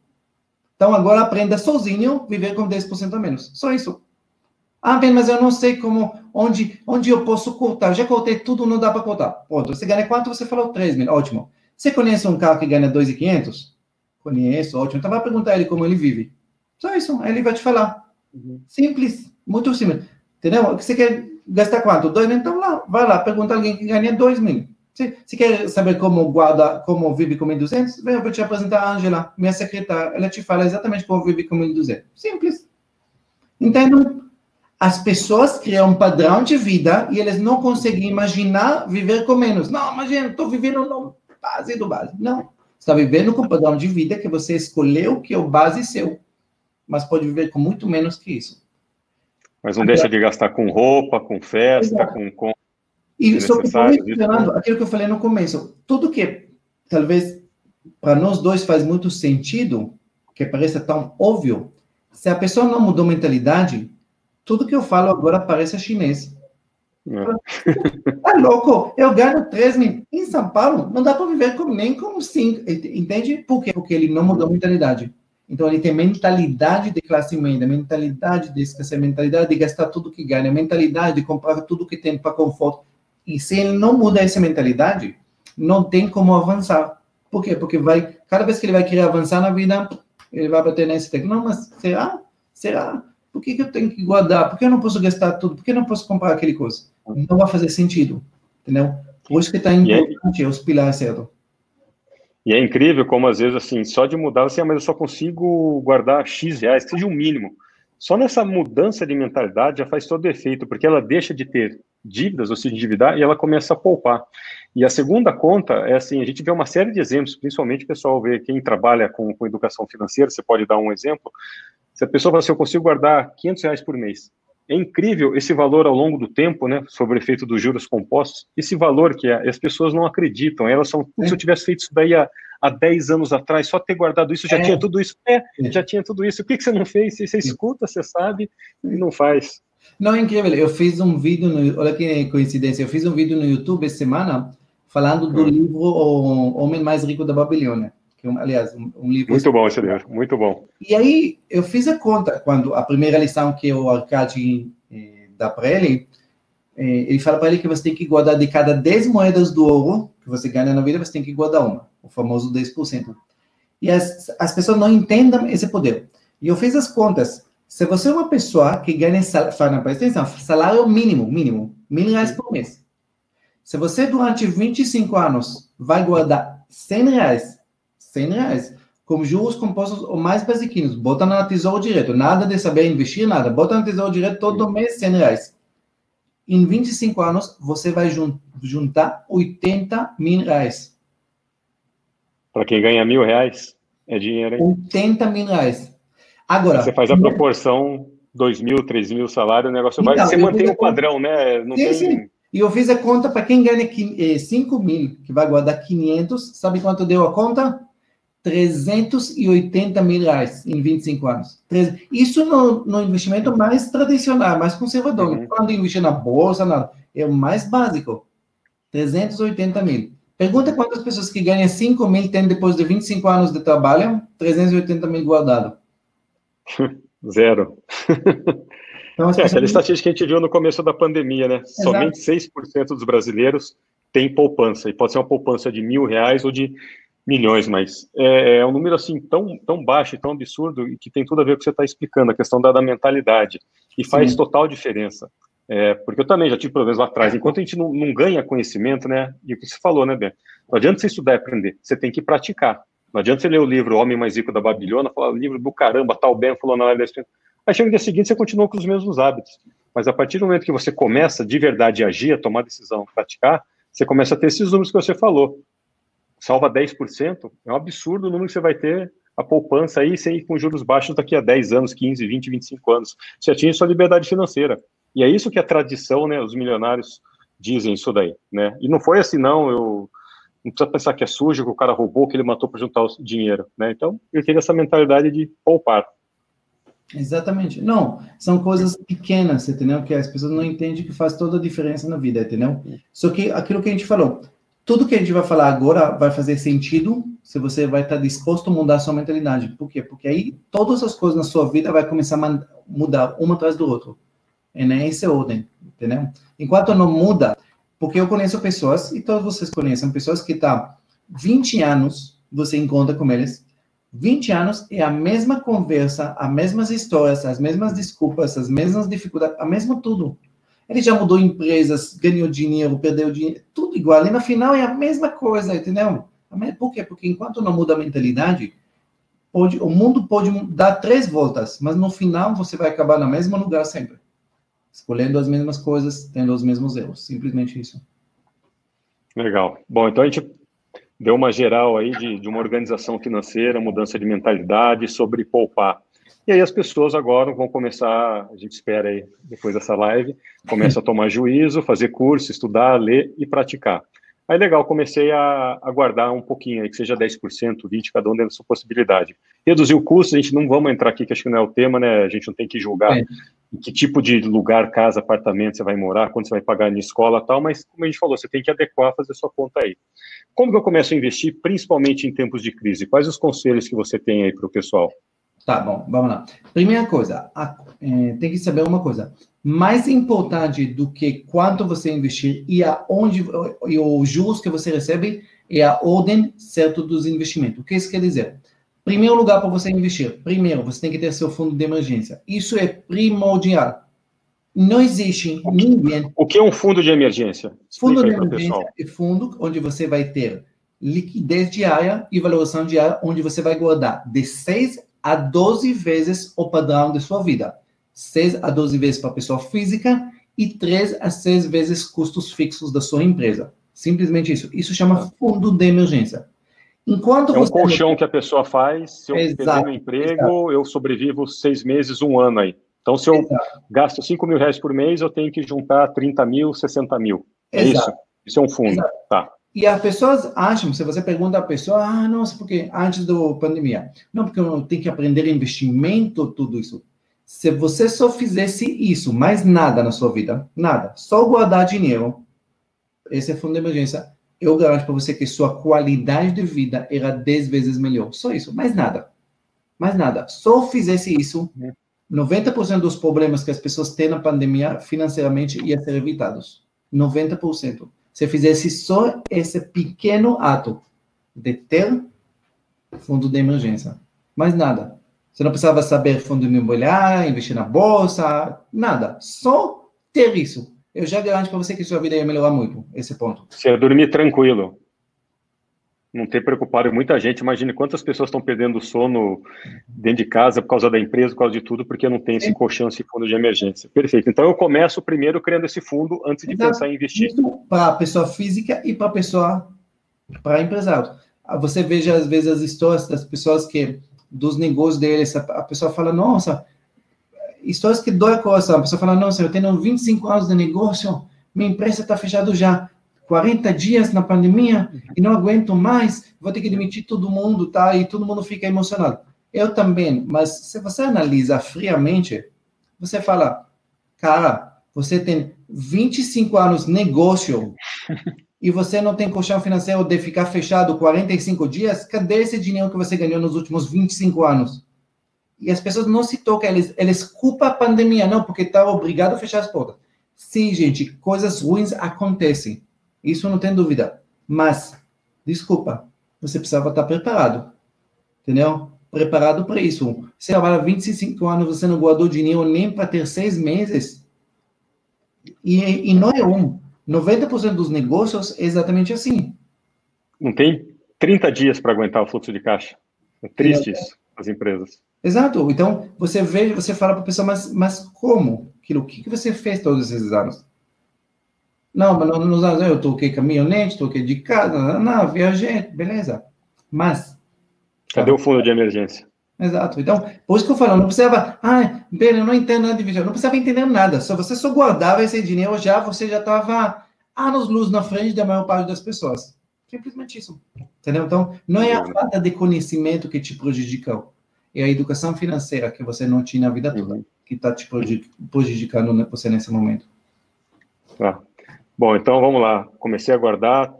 Então, agora aprenda sozinho viver com 10% a menos. Só isso. Ah, bem, mas eu não sei como, onde, onde eu posso cortar. Já cortei tudo, não dá para cortar. Pronto, você ganha quanto? Você falou 3 mil. Ótimo. Você conhece um carro que ganha 2,500? Conheço, ótimo. Então, vai perguntar ele como ele vive. Só isso. Ele vai te falar. Uhum. Simples. Muito simples. Entendeu? Você quer gastar quanto? 2 mil? Então, lá, vai lá, pergunta alguém que ganha 2 mil. Se, se quer saber como guarda, como vive com 1.200, eu vou te apresentar a Angela, minha secretária. Ela te fala exatamente como vive com 1.200. Simples. Entendam? As pessoas criam um padrão de vida e eles não conseguem imaginar viver com menos. Não, imagina, estou vivendo no base do base. Não. Você está vivendo com um padrão de vida que você escolheu que é o base seu. Mas pode viver com muito menos que isso. Mas não Agora, deixa de gastar com roupa, com festa, com, com e só que mencionando aquilo que eu falei no começo, tudo que talvez para nós dois faz muito sentido, que parece tão óbvio, se a pessoa não mudou mentalidade, tudo que eu falo agora parece chinês. É. Tá louco? Eu ganho 3 mil. Em São Paulo, não dá para viver com, nem com 5. Entende? Por quê? Porque ele não mudou mentalidade. Então, ele tem mentalidade de classe média, mentalidade de esquecer, mentalidade de gastar tudo que ganha, mentalidade de comprar tudo que tem para conforto. E se ele não muda essa mentalidade, não tem como avançar. Por quê? Porque vai, cada vez que ele vai querer avançar na vida, ele vai bater nesse texto. Não, mas será? Será? Por que, que eu tenho que guardar? Por que eu não posso gastar tudo? Por que eu não posso comprar aquele coisa? Não vai fazer sentido, entendeu? Por isso que está importante é, os pilares certo. E é incrível como, às vezes, assim, só de mudar, assim, ah, mas eu só consigo guardar X reais, que seja um mínimo. Só nessa mudança de mentalidade já faz todo efeito, porque ela deixa de ter dívidas ou se endividar e ela começa a poupar. E a segunda conta é assim, a gente vê uma série de exemplos, principalmente o pessoal vê quem trabalha com, com educação financeira, você pode dar um exemplo, se a pessoa fala assim, eu consigo guardar 500 reais por mês, é incrível esse valor ao longo do tempo, né, sobre o efeito dos juros compostos, esse valor que é, as pessoas não acreditam, elas são, é. se eu tivesse feito isso daí há, há 10 anos atrás, só ter guardado isso, já é. tinha tudo isso, é, é, já tinha tudo isso, o que, que você não fez? Você, você escuta, você sabe, e não faz. Não, é incrível. Eu fiz um vídeo, no, olha que coincidência, eu fiz um vídeo no YouTube essa semana falando do hum. livro O Homem Mais Rico da Babilônia. Que, aliás, um, um livro... Muito bom esse livro, muito bom. E aí, eu fiz a conta, quando a primeira lição que o Arcade eh, dá para ele, eh, ele fala para ele que você tem que guardar de cada 10 moedas do ouro que você ganha na vida, você tem que guardar uma, o famoso 10%. E as, as pessoas não entendem esse poder. E eu fiz as contas. Se você é uma pessoa que ganha salário, presta atenção, salário mínimo, mínimo, mil reais por mês. Se você durante 25 anos vai guardar 100 reais, 100 reais, com juros compostos ou mais basiquinhos, bota na tesouro direto, nada de saber investir, nada, bota na tesouro direto todo mês 100 reais. Em 25 anos, você vai juntar 80 mil reais. Para quem ganha mil reais, é dinheiro, hein? 80 mil reais. Agora. Você faz a proporção, 2 mil, 3 mil salário, o negócio então, vai. Você mantém o padrão, né? Não sim, tem... sim. E eu fiz a conta para quem ganha 5 eh, mil, que vai guardar 500, sabe quanto deu a conta? 380 mil reais em 25 anos. Isso no, no investimento mais tradicional, mais conservador. Uhum. Quando investir na bolsa, nada. É o mais básico. 380 mil. Pergunta quantas pessoas que ganham 5 mil têm depois de 25 anos de trabalho 380 mil guardado. Zero. Então, é, aquela estatística que a gente viu no começo da pandemia, né? Exato. Somente 6% dos brasileiros têm poupança. E pode ser uma poupança de mil reais ou de Milhões, mas é, é, um número assim tão, tão baixo e tão absurdo e que tem tudo a ver com o que você está explicando, a questão da, da mentalidade. E faz Sim. total diferença. É, porque eu também já tive problemas lá atrás. Enquanto a gente não, não, ganha conhecimento, né? E o que você falou, né, Ben? Não adianta você estudar e aprender, você tem que praticar. Não adianta você ler o livro O Homem Mais Rico da Babilônia, falar livro do caramba, tal Ben falou na live da Aí chega no dia seguinte você continua com os mesmos hábitos. Mas a partir do momento que você começa de verdade a agir, a tomar decisão, praticar, você começa a ter esses números que você falou salva 10%, é um absurdo o número que você vai ter a poupança aí sem com juros baixos daqui a 10 anos, 15, 20, 25 anos. Você atinge sua liberdade financeira. E é isso que a tradição, né, os milionários dizem isso daí, né? E não foi assim, não, eu não precisa pensar que é sujo, que o cara roubou, que ele matou para juntar o dinheiro, né? Então, eu tenho essa mentalidade de poupar. Exatamente. Não, são coisas pequenas, entendeu? Que as pessoas não entendem que faz toda a diferença na vida, entendeu? Só que aquilo que a gente falou, tudo que a gente vai falar agora vai fazer sentido se você vai estar disposto a mudar a sua mentalidade. Por quê? Porque aí todas as coisas na sua vida vai começar a mudar uma atrás do outro. E nessa ordem, entendeu? Enquanto não muda, porque eu conheço pessoas, e todos vocês conhecem, pessoas que estão tá 20 anos, você encontra com eles, 20 anos é a mesma conversa, as mesmas histórias, as mesmas desculpas, as mesmas dificuldades, a mesma tudo. Ele já mudou empresas, ganhou dinheiro, perdeu dinheiro, tudo igual. E no final é a mesma coisa, entendeu? Por quê? Porque enquanto não muda a mentalidade, pode, o mundo pode dar três voltas, mas no final você vai acabar no mesmo lugar sempre. Escolhendo as mesmas coisas, tendo os mesmos erros. Simplesmente isso. Legal. Bom, então a gente deu uma geral aí de, de uma organização financeira, mudança de mentalidade, sobre poupar. E aí as pessoas agora vão começar, a gente espera aí, depois dessa live, começa a tomar juízo, fazer curso, estudar, ler e praticar. Aí legal, comecei a, a guardar um pouquinho, aí, que seja 10%, 20%, cada um dentro da sua possibilidade. Reduzir o custo, a gente não vamos entrar aqui, que acho que não é o tema, né? A gente não tem que julgar é. em que tipo de lugar, casa, apartamento você vai morar, quando você vai pagar na escola tal, mas como a gente falou, você tem que adequar, fazer sua conta aí. Como que eu começo a investir, principalmente em tempos de crise? Quais os conselhos que você tem aí para o pessoal? Tá bom, vamos lá. Primeira coisa, a, é, tem que saber uma coisa. Mais importante do que quanto você investir e aonde e os juros que você recebe é a ordem certa dos investimentos. O que isso quer dizer? Primeiro lugar para você investir, primeiro você tem que ter seu fundo de emergência. Isso é primordial. Não existe ninguém. O que é um fundo de emergência? Explica fundo de emergência é fundo onde você vai ter liquidez diária e valorização diária, onde você vai guardar de 6 a 12 vezes o padrão de sua vida. 6 a 12 vezes para a pessoa física e 3 a 6 vezes custos fixos da sua empresa. Simplesmente isso. Isso chama fundo de emergência. Enquanto é um colchão não... que a pessoa faz. Se eu exato, perder meu emprego, exato. eu sobrevivo seis meses, um ano aí. Então, se eu exato. gasto 5 mil reais por mês, eu tenho que juntar 30 mil, 60 mil. É isso? Isso é um fundo. Tá. E as pessoas acham, se você pergunta à pessoa, ah, nossa, porque antes da pandemia, não, porque eu tenho que aprender investimento, tudo isso. Se você só fizesse isso, mais nada na sua vida, nada, só guardar dinheiro, esse é fundo de emergência, eu garanto para você que sua qualidade de vida era 10 vezes melhor. Só isso, mais nada. Mais nada. Só fizesse isso, 90% dos problemas que as pessoas têm na pandemia financeiramente iam ser evitados. 90% se fizesse só esse pequeno ato de ter fundo de emergência, mais nada. Você não precisava saber fundo imobiliário, investir na bolsa, nada. Só ter isso. Eu já garanto para você que sua vida ia melhorar muito, esse ponto. Você ia dormir tranquilo não ter preocupado muita gente. Imagine quantas pessoas estão perdendo o sono dentro de casa por causa da empresa, por causa de tudo, porque não tem esse colchão, esse fundo de emergência. Perfeito. Então eu começo primeiro criando esse fundo antes de Exato. pensar em investir. Para a pessoa física e para a pessoa, para empresário. Você veja às vezes as histórias das pessoas que dos negócios deles, a pessoa fala, nossa, histórias que dói a coração. A pessoa fala, nossa, eu tenho 25 anos de negócio, minha empresa está fechada já. 40 dias na pandemia e não aguento mais, vou ter que demitir todo mundo, tá? E todo mundo fica emocionado. Eu também, mas se você analisa friamente, você fala, cara, você tem 25 anos negócio e você não tem colchão financeiro de ficar fechado 45 dias, cadê esse dinheiro que você ganhou nos últimos 25 anos? E as pessoas não se tocam, eles, eles culpam a pandemia, não, porque está obrigado a fechar as portas. Sim, gente, coisas ruins acontecem. Isso não tem dúvida. Mas, desculpa, você precisava estar preparado. Entendeu? Preparado para isso. Você trabalha 25 anos, você não guardou dinheiro nem para ter seis meses. E, e não é um. 90% dos negócios é exatamente assim. Não tem 30 dias para aguentar o fluxo de caixa. É triste isso, as empresas. Exato. Então, você vê, você fala para a pessoa, mas, mas como? Aquilo, o que, que você fez todos esses anos? Não, mas nos anos eu toquei caminhonete, toquei de casa, não, não, viajei, beleza. Mas. Cadê o fundo de emergência? Exato. Então, por isso que eu falo, não precisava, ah, bem, eu não entendo nada de investimento, não precisava entender nada. Só você só guardava esse dinheiro já, você já estava anos luz na frente da maior parte das pessoas. Simplesmente isso. Entendeu? Então, não é a falta de conhecimento que te prejudicou é a educação financeira que você não tinha a vida toda, uhum. que está te prejudicando você nesse momento. Tá. Bom, então vamos lá. Comecei a guardar,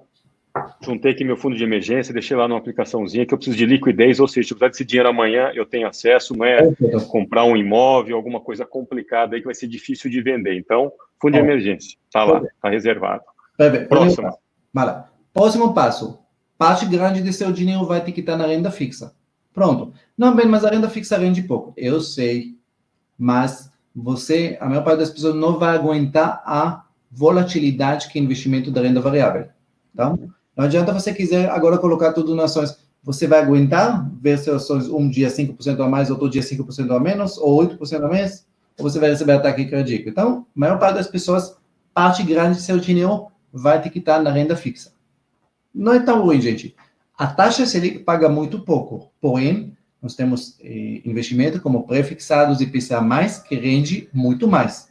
juntei aqui meu fundo de emergência, deixei lá numa aplicaçãozinha que eu preciso de liquidez, ou seja, se eu precisar desse dinheiro amanhã, eu tenho acesso, não é comprar um imóvel, alguma coisa complicada aí que vai ser difícil de vender. Então, fundo de emergência, está lá, está reservado. Próximo. Próximo passo. Parte grande de seu dinheiro vai ter que estar na renda fixa. Pronto. Não, bem, mas a renda fixa rende pouco. Eu sei, mas você, a maior parte das pessoas não vai aguentar a volatilidade que é investimento da renda variável. Então, não adianta você quiser agora colocar tudo nas ações. Você vai aguentar ver seus ações um dia 5% a mais, outro dia 5% a menos, ou 8% a menos, ou você vai receber ataque cardíaco. Então, a maior parte das pessoas, parte grande do seu dinheiro vai ter que estar na renda fixa. Não é tão ruim, gente. A taxa Selic paga muito pouco, porém, nós temos eh, investimento como prefixados e PCA+, que rende muito mais.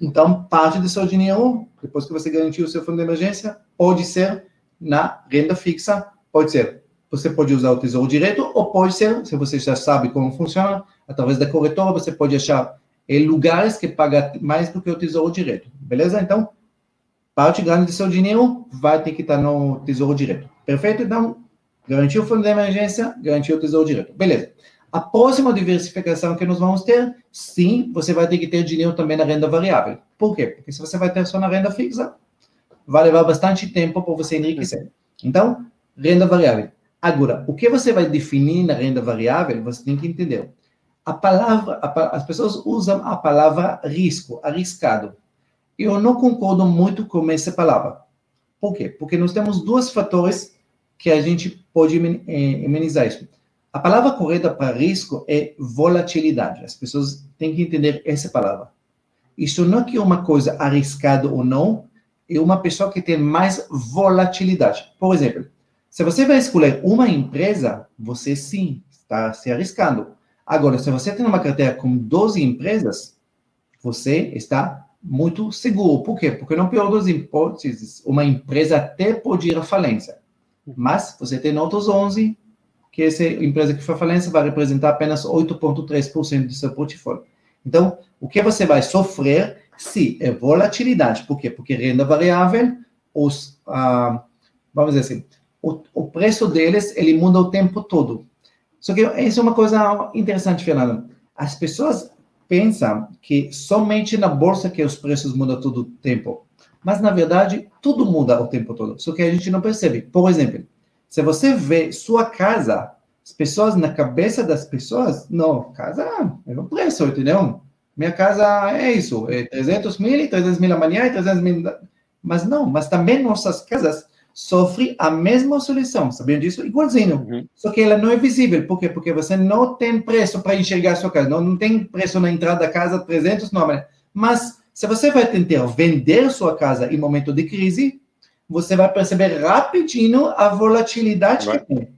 Então, parte do seu dinheiro, depois que você garantiu o seu fundo de emergência, pode ser na renda fixa, pode ser. Você pode usar o Tesouro Direto, ou pode ser, se você já sabe como funciona, através da corretora, você pode achar lugares que pagam mais do que o Tesouro Direto. Beleza? Então, parte grande do seu dinheiro vai ter que estar no Tesouro Direto. Perfeito? Então, garantiu o fundo de emergência, garantiu o Tesouro Direto. Beleza. A próxima diversificação que nós vamos ter, sim, você vai ter que ter dinheiro também na renda variável. Por quê? Porque se você vai ter só na renda fixa, vai levar bastante tempo para você enriquecer. Então, renda variável. Agora, o que você vai definir na renda variável, você tem que entender. A palavra, a, as pessoas usam a palavra risco, arriscado. Eu não concordo muito com essa palavra. Por quê? Porque nós temos dois fatores que a gente pode amenizar isso. A palavra correta para risco é volatilidade. As pessoas têm que entender essa palavra. Isso não é que é uma coisa arriscada ou não, é uma pessoa que tem mais volatilidade. Por exemplo, se você vai escolher uma empresa, você sim está se arriscando. Agora, se você tem uma carteira com 12 empresas, você está muito seguro. Por quê? Porque no pior das hipóteses, uma empresa até pode ir à falência. Mas você tem outros 11 que essa empresa que foi falência vai representar apenas 8,3% do seu portfólio. Então, o que você vai sofrer se é volatilidade. Por quê? Porque renda variável, os, ah, vamos dizer assim, o, o, preço deles, ele muda o tempo todo. Só que isso é uma coisa interessante, Fernando. As pessoas pensa que somente na bolsa que os preços mudam todo o tempo. Mas, na verdade, tudo muda o tempo todo. Só que a gente não percebe. Por exemplo, se você vê sua casa, as pessoas, na cabeça das pessoas, não, casa é o preço, entendeu? Minha casa é isso, é 300 mil, 300 mil amanhã e 300 mil... Mas não, mas também nossas casas sofre a mesma solução, sabiam disso? Igualzinho. Uhum. Só que ela não é visível. Por quê? Porque você não tem preço para enxergar a sua casa. Não, não tem preço na entrada da casa, 300 não. Mas se você vai tentar vender sua casa em momento de crise, você vai perceber rapidinho a volatilidade vai. que tem.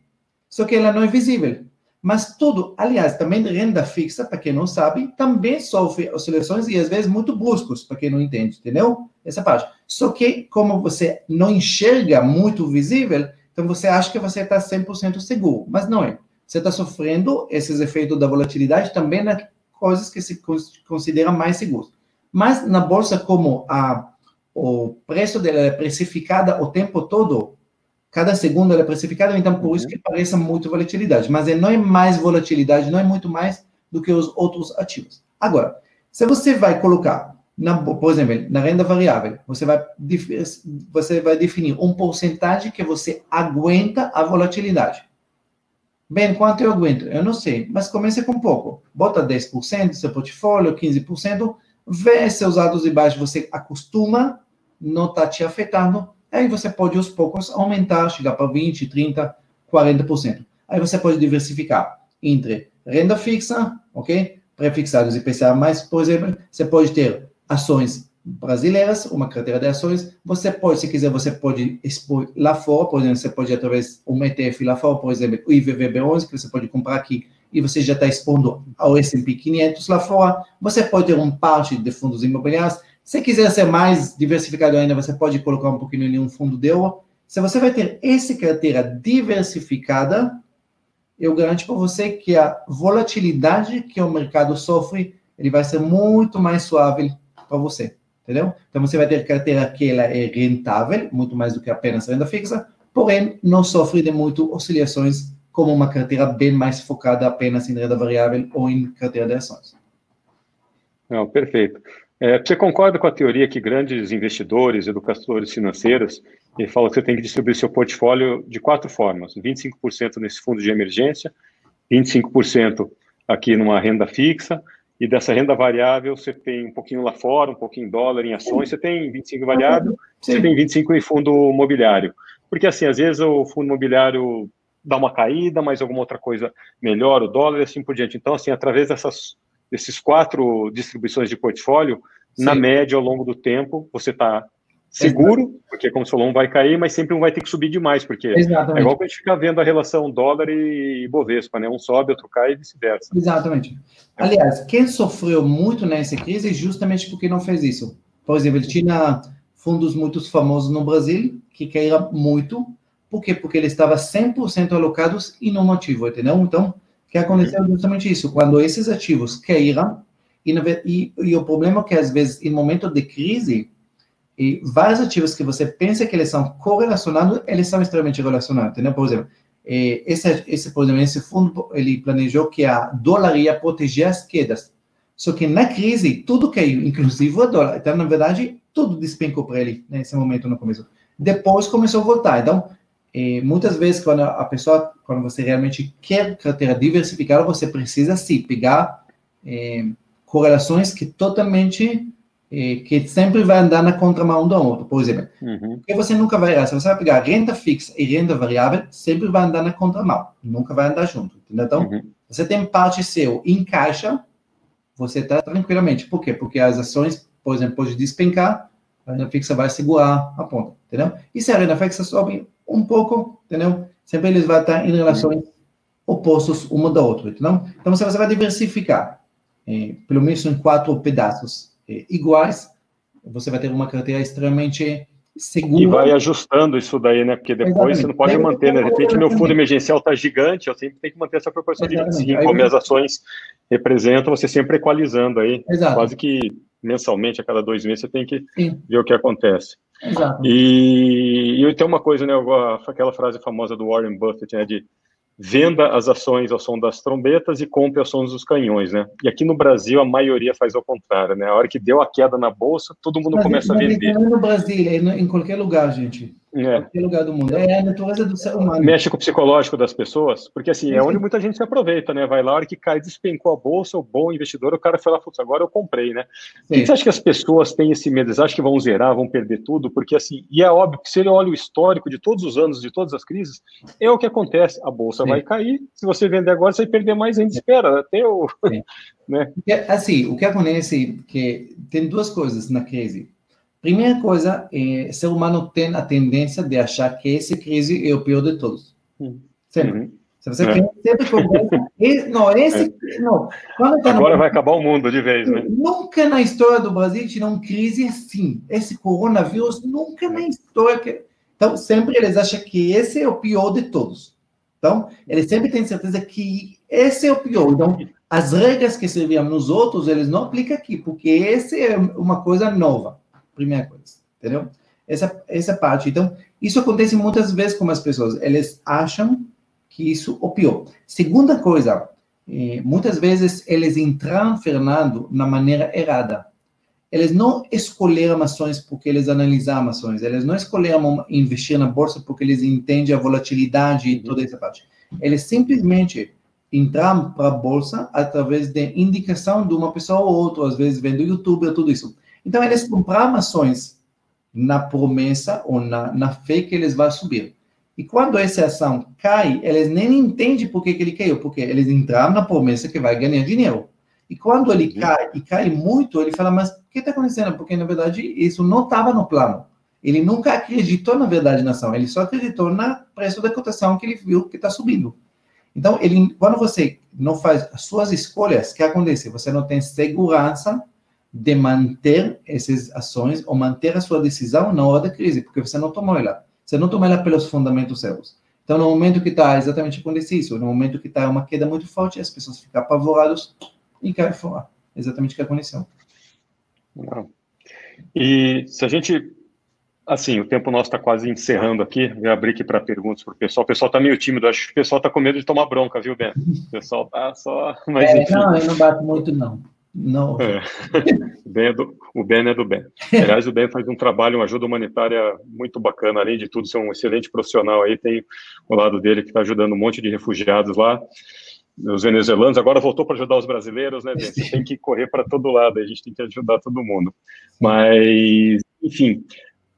Só que ela não é visível. Mas tudo, aliás, também renda fixa, para quem não sabe, também sofre oscilações e às vezes muito bruscos, para quem não entende, entendeu? Essa parte. Só que, como você não enxerga muito visível, então você acha que você está 100% seguro, mas não é. Você está sofrendo esses efeitos da volatilidade também nas coisas que se considera mais seguras. Mas na bolsa, como a, o preço dela é precificada o tempo todo, cada segundo ela é precificada, então por isso uhum. que parece muito volatilidade, mas não é mais volatilidade, não é muito mais do que os outros ativos. Agora, se você vai colocar na, por exemplo, na renda variável, você vai, você vai definir um porcentagem que você aguenta a volatilidade. Bem, quanto eu aguento? Eu não sei, mas comece com pouco. Bota 10% do seu portfólio, 15%, vê seus altos e baixos, você acostuma, não está te afetando, aí você pode aos poucos aumentar, chegar para 20%, 30%, 40%. Aí você pode diversificar entre renda fixa, ok? Prefixados e PCA, mas, por exemplo, você pode ter ações brasileiras, uma carteira de ações, você pode, se quiser, você pode expor lá fora, por exemplo, você pode através um ETF lá fora, por exemplo, o IVVB11, que você pode comprar aqui, e você já está expondo ao S&P 500 lá fora, você pode ter um parte de fundos imobiliários, se quiser ser mais diversificado ainda, você pode colocar um pouquinho em um fundo de ouro, se você vai ter essa carteira diversificada, eu garanto para você que a volatilidade que o mercado sofre, ele vai ser muito mais suave para você, entendeu? Então você vai ter carteira que ela é rentável, muito mais do que apenas renda fixa, porém não sofre de muito oscilações como uma carteira bem mais focada apenas em renda variável ou em carteira de ações. Não, perfeito. É, você concorda com a teoria que grandes investidores, educadores financeiros, ele fala que você tem que distribuir seu portfólio de quatro formas: 25% nesse fundo de emergência, 25% aqui numa renda fixa, e dessa renda variável você tem um pouquinho lá fora, um pouquinho em dólar, em ações, você tem 25 variável, Sim. você tem 25 em fundo imobiliário. Porque assim, às vezes o fundo imobiliário dá uma caída, mas alguma outra coisa melhor, o dólar e assim por diante. Então, assim, através dessas, desses quatro distribuições de portfólio, Sim. na média, ao longo do tempo, você está seguro, porque como você falou, um vai cair, mas sempre um vai ter que subir demais, porque Exatamente. é igual que a gente fica vendo a relação dólar e Bovespa, né? Um sobe, outro cai e vice-versa. Exatamente. Aliás, quem sofreu muito nessa crise é justamente porque não fez isso. Por exemplo, tinha fundos muito famosos no Brasil que caíram muito, por quê? Porque ele estava 100% alocados em um ativo, entendeu? Então, que aconteceu justamente isso. Quando esses ativos caíram, e, e, e o problema é que, às vezes, em momento de crise, e vários ativos que você pensa que eles são correlacionados, eles são extremamente relacionados, entendeu? Por exemplo, esse, esse, por exemplo, esse fundo, ele planejou que a dólar ia proteger as quedas. Só que na crise, tudo caiu, inclusive o dólar. Então, na verdade, tudo despencou para ele nesse momento no começo. Depois começou a voltar. Então, muitas vezes, quando a pessoa, quando você realmente quer carteira diversificada, você precisa, sim, pegar correlações que totalmente que sempre vai andar na contramão do outro. Por exemplo, uhum. porque você nunca vai, se você vai pegar renda fixa e renda variável, sempre vai andar na contramão, nunca vai andar junto, entendeu? Então, uhum. você tem parte seu em caixa, você está tranquilamente. Por quê? Porque as ações, por exemplo, pode despencar, a renda fixa vai segurar a ponta, entendeu? E se a renda fixa sobe um pouco, entendeu? Sempre eles vão estar em relações opostos uma da outra, entendeu? Então, você vai diversificar, eh, pelo menos em quatro pedaços é, iguais, você vai ter uma carteira extremamente segura. E vai ajustando isso daí, né? Porque depois Exatamente. você não pode manter, né? De repente, meu fundo emergencial está gigante, eu sempre tenho que manter essa proporção Exatamente. de 25, como as ações representam, você sempre equalizando aí, Exato. quase que mensalmente, a cada dois meses, você tem que Sim. ver o que acontece. Exato. E, e tem uma coisa, né? Aquela frase famosa do Warren Buffett, né? De venda as ações ao som das trombetas e compre ao som dos canhões, né? E aqui no Brasil a maioria faz ao contrário, né? A hora que deu a queda na bolsa, todo mundo mas, começa a vender. Não é no Brasil, é em qualquer lugar, gente. É. Qualquer lugar do mundo. É a natureza do ser humano. Mexe com o psicológico das pessoas, porque assim, é onde muita gente se aproveita, né? Vai lá, a hora que cai, despencou a bolsa, o bom investidor, o cara foi lá, agora eu comprei, né? Que você acha que as pessoas têm esse medo? Eles acham que vão zerar, vão perder tudo? Porque assim, e é óbvio que se ele olha o histórico de todos os anos, de todas as crises, é o que acontece. A bolsa Sim. vai cair, se você vender agora, você vai perder mais ainda, espera, até o... né? Assim, o que acontece é que tem duas coisas na crise Primeira coisa, é, ser humano tem a tendência de achar que essa crise é o pior de todos. Hum. Sempre. Uhum. Se você é. sempre conversa, não, esse, é. não. Tá Agora no, vai acabar o mundo de vez, né? Nunca na história do Brasil tinha uma crise assim. Esse coronavírus, nunca na história. Que... Então, sempre eles acham que esse é o pior de todos. Então, eles sempre têm certeza que esse é o pior. Então, as regras que serviam nos outros, eles não aplicam aqui, porque esse é uma coisa nova primeira coisa, entendeu? Essa, essa parte. Então, isso acontece muitas vezes com as pessoas. Eles acham que isso é o pior. Segunda coisa, eh, muitas vezes eles entraram, Fernando, na maneira errada. eles não escolheram ações porque eles analisaram ações, eles não escolheram investir na bolsa porque eles entendem a volatilidade e toda essa parte. Eles simplesmente entraram para a bolsa através de indicação de uma pessoa ou outra, às vezes vendo YouTube ou tudo isso. Então, eles compraram ações na promessa ou na, na fé que eles vão subir. E quando essa ação cai, eles nem entendem por que, que ele caiu, porque eles entraram na promessa que vai ganhar dinheiro. E quando ele uhum. cai, e cai muito, ele fala, mas o que está acontecendo? Porque, na verdade, isso não estava no plano. Ele nunca acreditou, na verdade, na ação. Ele só acreditou na preço da cotação que ele viu que está subindo. Então, ele, quando você não faz as suas escolhas, o que acontece? Você não tem segurança de manter essas ações ou manter a sua decisão na hora da crise, porque você não tomou ela. Você não tomou ela pelos fundamentos seus. Então, no momento que está exatamente acontece isso, no momento que está uma queda muito forte, as pessoas ficam apavoradas, e cai fora. Exatamente o que aconteceu. Não. E se a gente, assim, o tempo nosso está quase encerrando aqui, vou abrir aqui para perguntas para o pessoal. O pessoal está meio tímido, acho que o pessoal está com medo de tomar bronca, viu, Ben? O pessoal está só. Mas, é, não, eu não bato muito, não. Não. É. O, ben é do, o Ben é do Ben. Aliás, o Ben faz um trabalho, uma ajuda humanitária muito bacana, além de tudo, ser um excelente profissional aí, tem o lado dele que está ajudando um monte de refugiados lá os venezuelanos, agora voltou para ajudar os brasileiros, né? Você tem que correr para todo lado, a gente tem que ajudar todo mundo. Mas, enfim,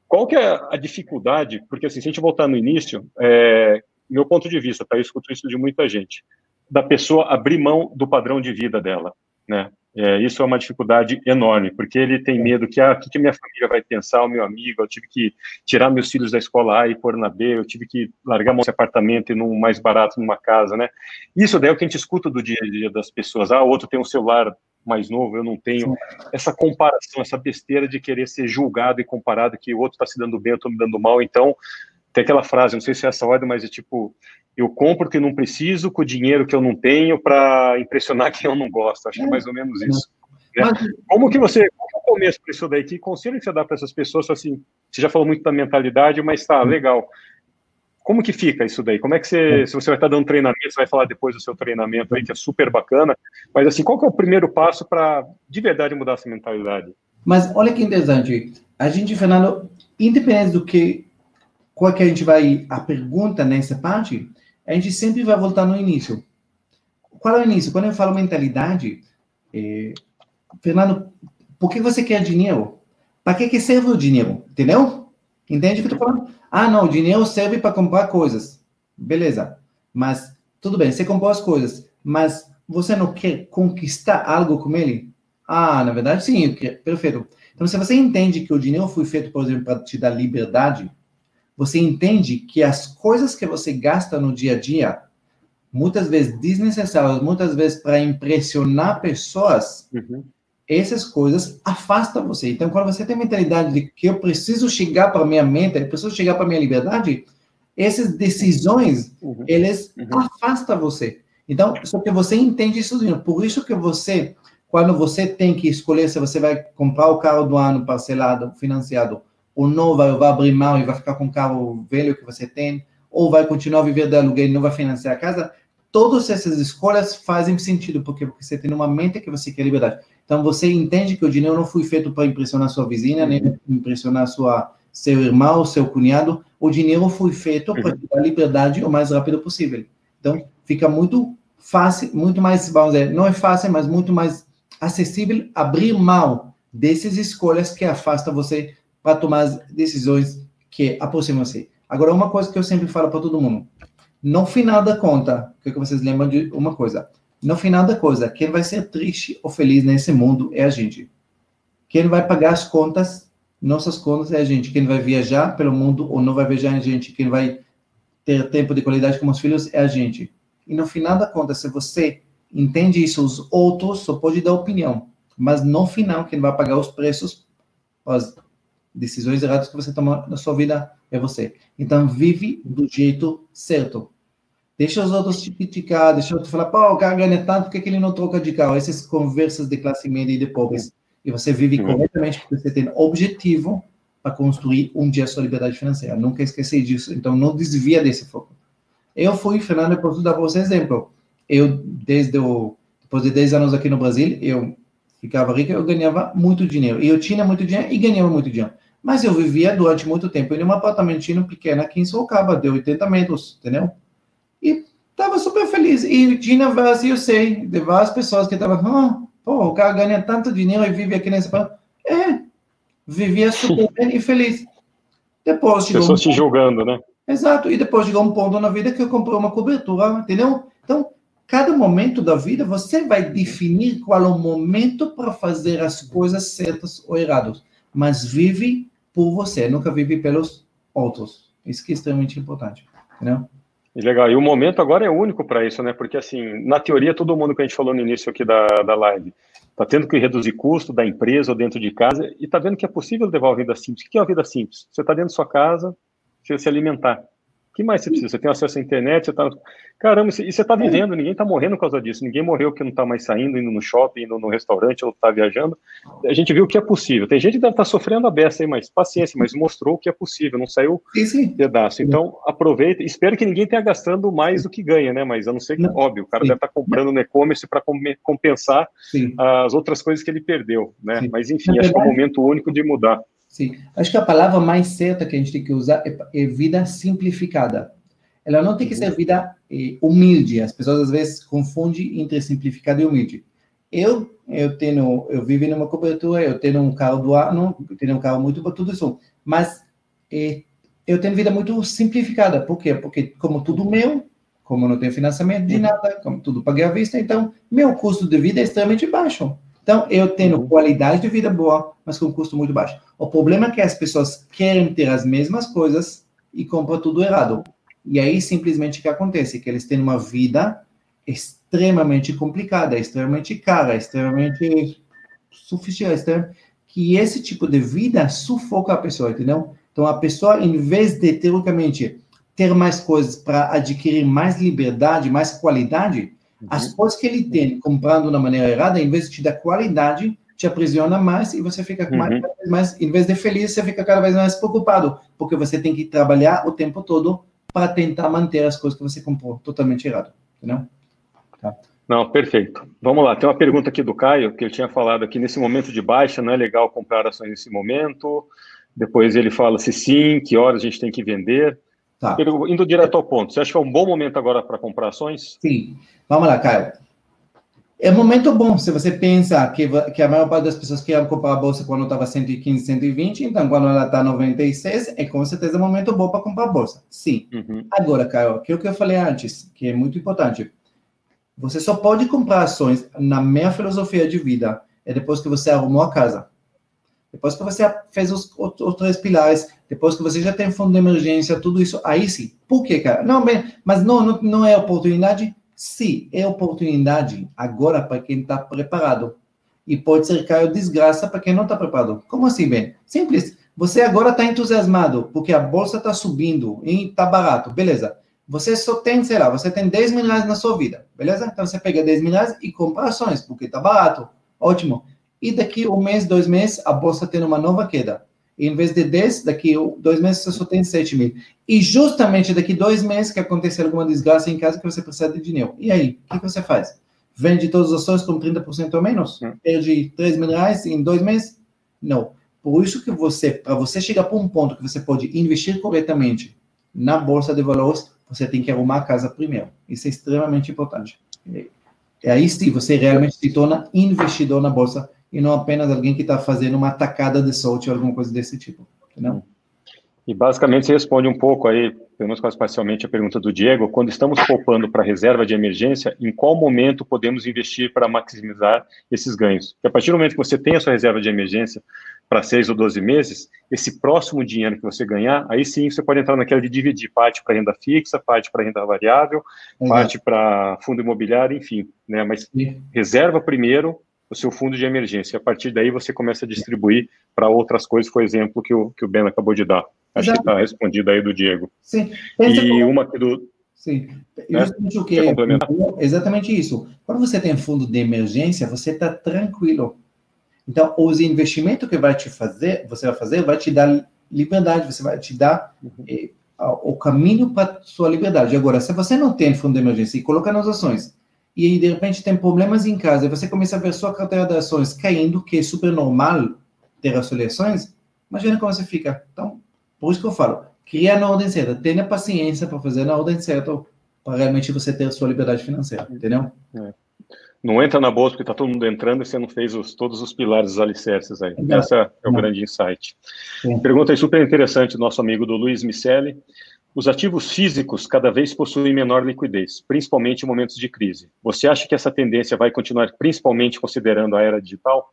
qual que é a dificuldade? Porque, assim, se a gente voltar no início, é, meu ponto de vista, tá? Eu escuto isso de muita gente, da pessoa abrir mão do padrão de vida dela, né? É, isso é uma dificuldade enorme, porque ele tem medo que, ah, o que minha família vai pensar, o meu amigo, eu tive que tirar meus filhos da escola A e pôr na B, eu tive que largar meu apartamento e num mais barato numa casa, né? Isso daí é o que a gente escuta do dia a dia das pessoas. Ah, o outro tem um celular mais novo, eu não tenho. Essa comparação, essa besteira de querer ser julgado e comparado que o outro está se dando bem, eu estou me dando mal, então tem aquela frase, não sei se é essa ordem, mas é tipo, eu compro o que não preciso com o dinheiro que eu não tenho para impressionar quem eu não gosto. Acho que é mais ou menos isso. Né? Como que você, como é o começo para isso daí? Que conselho que você dá para essas pessoas? Assim, você já falou muito da mentalidade, mas tá, legal. Como que fica isso daí? Como é que você, se você vai estar dando treinamento, você vai falar depois do seu treinamento aí, que é super bacana, mas assim, qual que é o primeiro passo para, de verdade, mudar essa mentalidade? Mas olha que interessante, a gente, Fernando, independente do que, qual que a gente vai, a pergunta nessa parte, a gente sempre vai voltar no início. Qual é o início? Quando eu falo mentalidade, é, Fernando, por que você quer dinheiro? Para que, que serve o dinheiro? Entendeu? Entende o que eu estou falando? Ah, não, o dinheiro serve para comprar coisas. Beleza. Mas, tudo bem, você comprou as coisas, mas você não quer conquistar algo com ele? Ah, na verdade, sim. Perfeito. Então, se você entende que o dinheiro foi feito, por exemplo, para te dar liberdade, você entende que as coisas que você gasta no dia a dia, muitas vezes desnecessárias, muitas vezes para impressionar pessoas, uhum. essas coisas afastam você. Então, quando você tem a mentalidade de que eu preciso chegar para minha mente, eu preciso chegar para minha liberdade, essas decisões, uhum. eles uhum. afastam você. Então, só que você entende isso, por isso que você, quando você tem que escolher se você vai comprar o carro do ano parcelado, financiado, ou não vai, abrir mão e vai ficar com o carro velho que você tem, ou vai continuar a viver de aluguel e não vai financiar a casa, todas essas escolhas fazem sentido, porque, você tem uma mente que você quer liberdade. Então, você entende que o dinheiro não foi feito para impressionar sua vizinha, nem uhum. impressionar sua, seu irmão, seu cunhado. O dinheiro foi feito para te dar liberdade o mais rápido possível. Então, fica muito fácil, muito mais, vamos dizer, não é fácil, mas muito mais acessível abrir mão dessas escolhas que afasta você para tomar as decisões que aproximam você. Agora, uma coisa que eu sempre falo para todo mundo: no final da conta, que vocês lembram de uma coisa. No final da coisa, quem vai ser triste ou feliz nesse mundo é a gente. Quem vai pagar as contas, nossas contas, é a gente. Quem vai viajar pelo mundo ou não vai viajar é a gente. Quem vai ter tempo de qualidade com os filhos é a gente. E no final da conta, se você entende isso, os outros só pode dar opinião. Mas no final, quem vai pagar os preços, as decisões erradas que você toma na sua vida é você. Então, vive do jeito certo. Deixa os outros te criticar, deixa outros falar, pô, o cara ganha tanto, por que, que ele não troca de carro? Essas conversas de classe média e de pobres. E você vive corretamente porque você tem objetivo para construir um dia a sua liberdade financeira. Nunca esquecer disso. Então, não desvia desse foco. Eu fui, Fernando, eu posso dar para você exemplo. Eu, desde o, depois de 10 anos aqui no Brasil, eu ficava rico, eu ganhava muito dinheiro. E eu tinha muito dinheiro e ganhava muito dinheiro. Mas eu vivia durante muito tempo em um apartamentinho pequeno aqui em Sorocaba, de 80 metros, entendeu? E estava super feliz. E tinha várias, eu sei, de várias pessoas que estavam, ah, pô, o cara ganha tanto dinheiro e vive aqui nesse país. É, vivia super bem e feliz. Depois chegou Pessoas um te julgando, né? Exato. E depois chegou um ponto na vida que eu comprei uma cobertura, entendeu? Então, cada momento da vida você vai definir qual é o momento para fazer as coisas certas ou erradas. Mas vive por você, nunca vive pelos outros. Isso que é extremamente importante, entendeu? Legal, e o momento agora é único para isso, né? Porque, assim, na teoria, todo mundo que a gente falou no início aqui da, da live está tendo que reduzir custo da empresa ou dentro de casa e está vendo que é possível levar uma vida simples. O que é uma vida simples? Você está dentro da sua casa, você se alimentar. O que mais você precisa? Você tem acesso à internet, você está Caramba, e você está vivendo, ninguém está morrendo por causa disso, ninguém morreu porque não está mais saindo, indo no shopping, indo no restaurante, ou está viajando. A gente viu o que é possível. Tem gente que deve estar tá sofrendo a beça aí, mas paciência, mas mostrou o que é possível, não saiu sim, sim. pedaço. Então, aproveita, espero que ninguém tenha gastando mais do que ganha, né? Mas a não ser que, óbvio, o cara sim. deve estar tá comprando no e-commerce para compensar as outras coisas que ele perdeu, né? Mas enfim, acho que é um momento único de mudar. Sim, acho que a palavra mais certa que a gente tem que usar é, é vida simplificada ela não tem que ser uhum. vida eh, humilde. As pessoas às vezes confundem entre simplificado e humilde. Eu eu tenho eu vivo numa cobertura, eu tenho um carro do ano, eu tenho um carro muito bom, tudo isso. Mas eh, eu tenho vida muito simplificada. Por quê? Porque como tudo meu, como não tenho financiamento de uhum. nada, como tudo paguei à vista, então meu custo de vida é extremamente baixo. Então eu tenho uhum. qualidade de vida boa, mas com custo muito baixo. O problema é que as pessoas querem ter as mesmas coisas e compram tudo errado. E aí, simplesmente, o que acontece? Que eles têm uma vida extremamente complicada, extremamente cara, extremamente sofisticada, que esse tipo de vida sufoca a pessoa, entendeu? Então, a pessoa, em vez de, teoricamente, ter mais coisas para adquirir mais liberdade, mais qualidade. As coisas que ele tem comprando da maneira errada, em vez de te dar qualidade, te aprisiona mais e você fica uhum. mais, mais, em vez de feliz, você fica cada vez mais preocupado, porque você tem que trabalhar o tempo todo para tentar manter as coisas que você comprou totalmente errado, entendeu? Tá. Não, perfeito. Vamos lá, tem uma pergunta aqui do Caio, que ele tinha falado aqui, nesse momento de baixa, não é legal comprar ações nesse momento? Depois ele fala se sim, que horas a gente tem que vender. Tá. Indo direto ao ponto, você acha que é um bom momento agora para comprar ações? Sim. Vamos lá, Caio. É um momento bom se você pensa que, que a maior parte das pessoas queriam comprar a bolsa quando estava 115, 120, então quando ela está 96, é com certeza um momento bom para comprar a bolsa. Sim. Uhum. Agora, Caio, aquilo que eu falei antes, que é muito importante, você só pode comprar ações na minha filosofia de vida é depois que você arrumou a casa. Depois que você fez os, os três pilares, depois que você já tem fundo de emergência, tudo isso, aí sim. Por quê, cara? Não, mas não, não, não é oportunidade? se é oportunidade agora para quem está preparado. E pode ser cair desgraça para quem não está preparado. Como assim, bem? Simples. Você agora está entusiasmado porque a bolsa está subindo e está barato. Beleza. Você só tem, sei lá, você tem 10 mil reais na sua vida. Beleza? Então você pega 10 mil reais e compra ações porque está barato. Ótimo. E daqui um mês, dois meses, a bolsa tem uma nova queda em vez de 10, daqui dois meses você só tem 7 mil. E justamente daqui dois meses que acontecer alguma desgraça em casa que você precisa de dinheiro. E aí, o que, você faz? Vende todas as ações com 30% ou menos? Perde 3 mil reais em dois meses? Não. Por isso que você, para você chegar para um ponto que você pode investir corretamente na bolsa de valores, você tem que arrumar a casa primeiro. Isso é extremamente importante. E aí sim, você realmente se torna investidor na bolsa e não apenas alguém que está fazendo uma atacada de sorte ou alguma coisa desse tipo, entendeu? E basicamente você responde um pouco aí, pelo menos quase parcialmente, a pergunta do Diego. Quando estamos poupando para reserva de emergência, em qual momento podemos investir para maximizar esses ganhos? Porque a partir do momento que você tem a sua reserva de emergência para seis ou 12 meses, esse próximo dinheiro que você ganhar, aí sim você pode entrar naquela de dividir parte para renda fixa, parte para renda variável, parte para fundo imobiliário, enfim. Né? Mas reserva primeiro, o seu fundo de emergência. A partir daí você começa a distribuir para outras coisas, foi o exemplo que o, que o Ben acabou de dar. Acho Exato. que está respondido aí do Diego. Sim. Pensa e como... uma aqui do. Sim. Né? O que é, exatamente isso. Quando você tem fundo de emergência, você está tranquilo. Então, os investimentos que vai te fazer, você vai fazer, vai te dar liberdade, você vai te dar uhum. eh, o caminho para sua liberdade. Agora, se você não tem fundo de emergência e coloca nas ações, e aí, de repente, tem problemas em casa, e você começa a ver sua carteira de ações caindo, que é super normal ter oscilações, imagina como você fica. Então, por isso que eu falo, cria na ordem certa, tenha paciência para fazer na ordem certa, para realmente você ter sua liberdade financeira, entendeu? É. Não entra na bolsa porque está todo mundo entrando e você não fez os, todos os pilares, os alicerces aí. Essa é o não. grande insight. Sim. Pergunta aí super interessante do nosso amigo do Luiz Michele. Os ativos físicos cada vez possuem menor liquidez, principalmente em momentos de crise. Você acha que essa tendência vai continuar, principalmente considerando a era digital?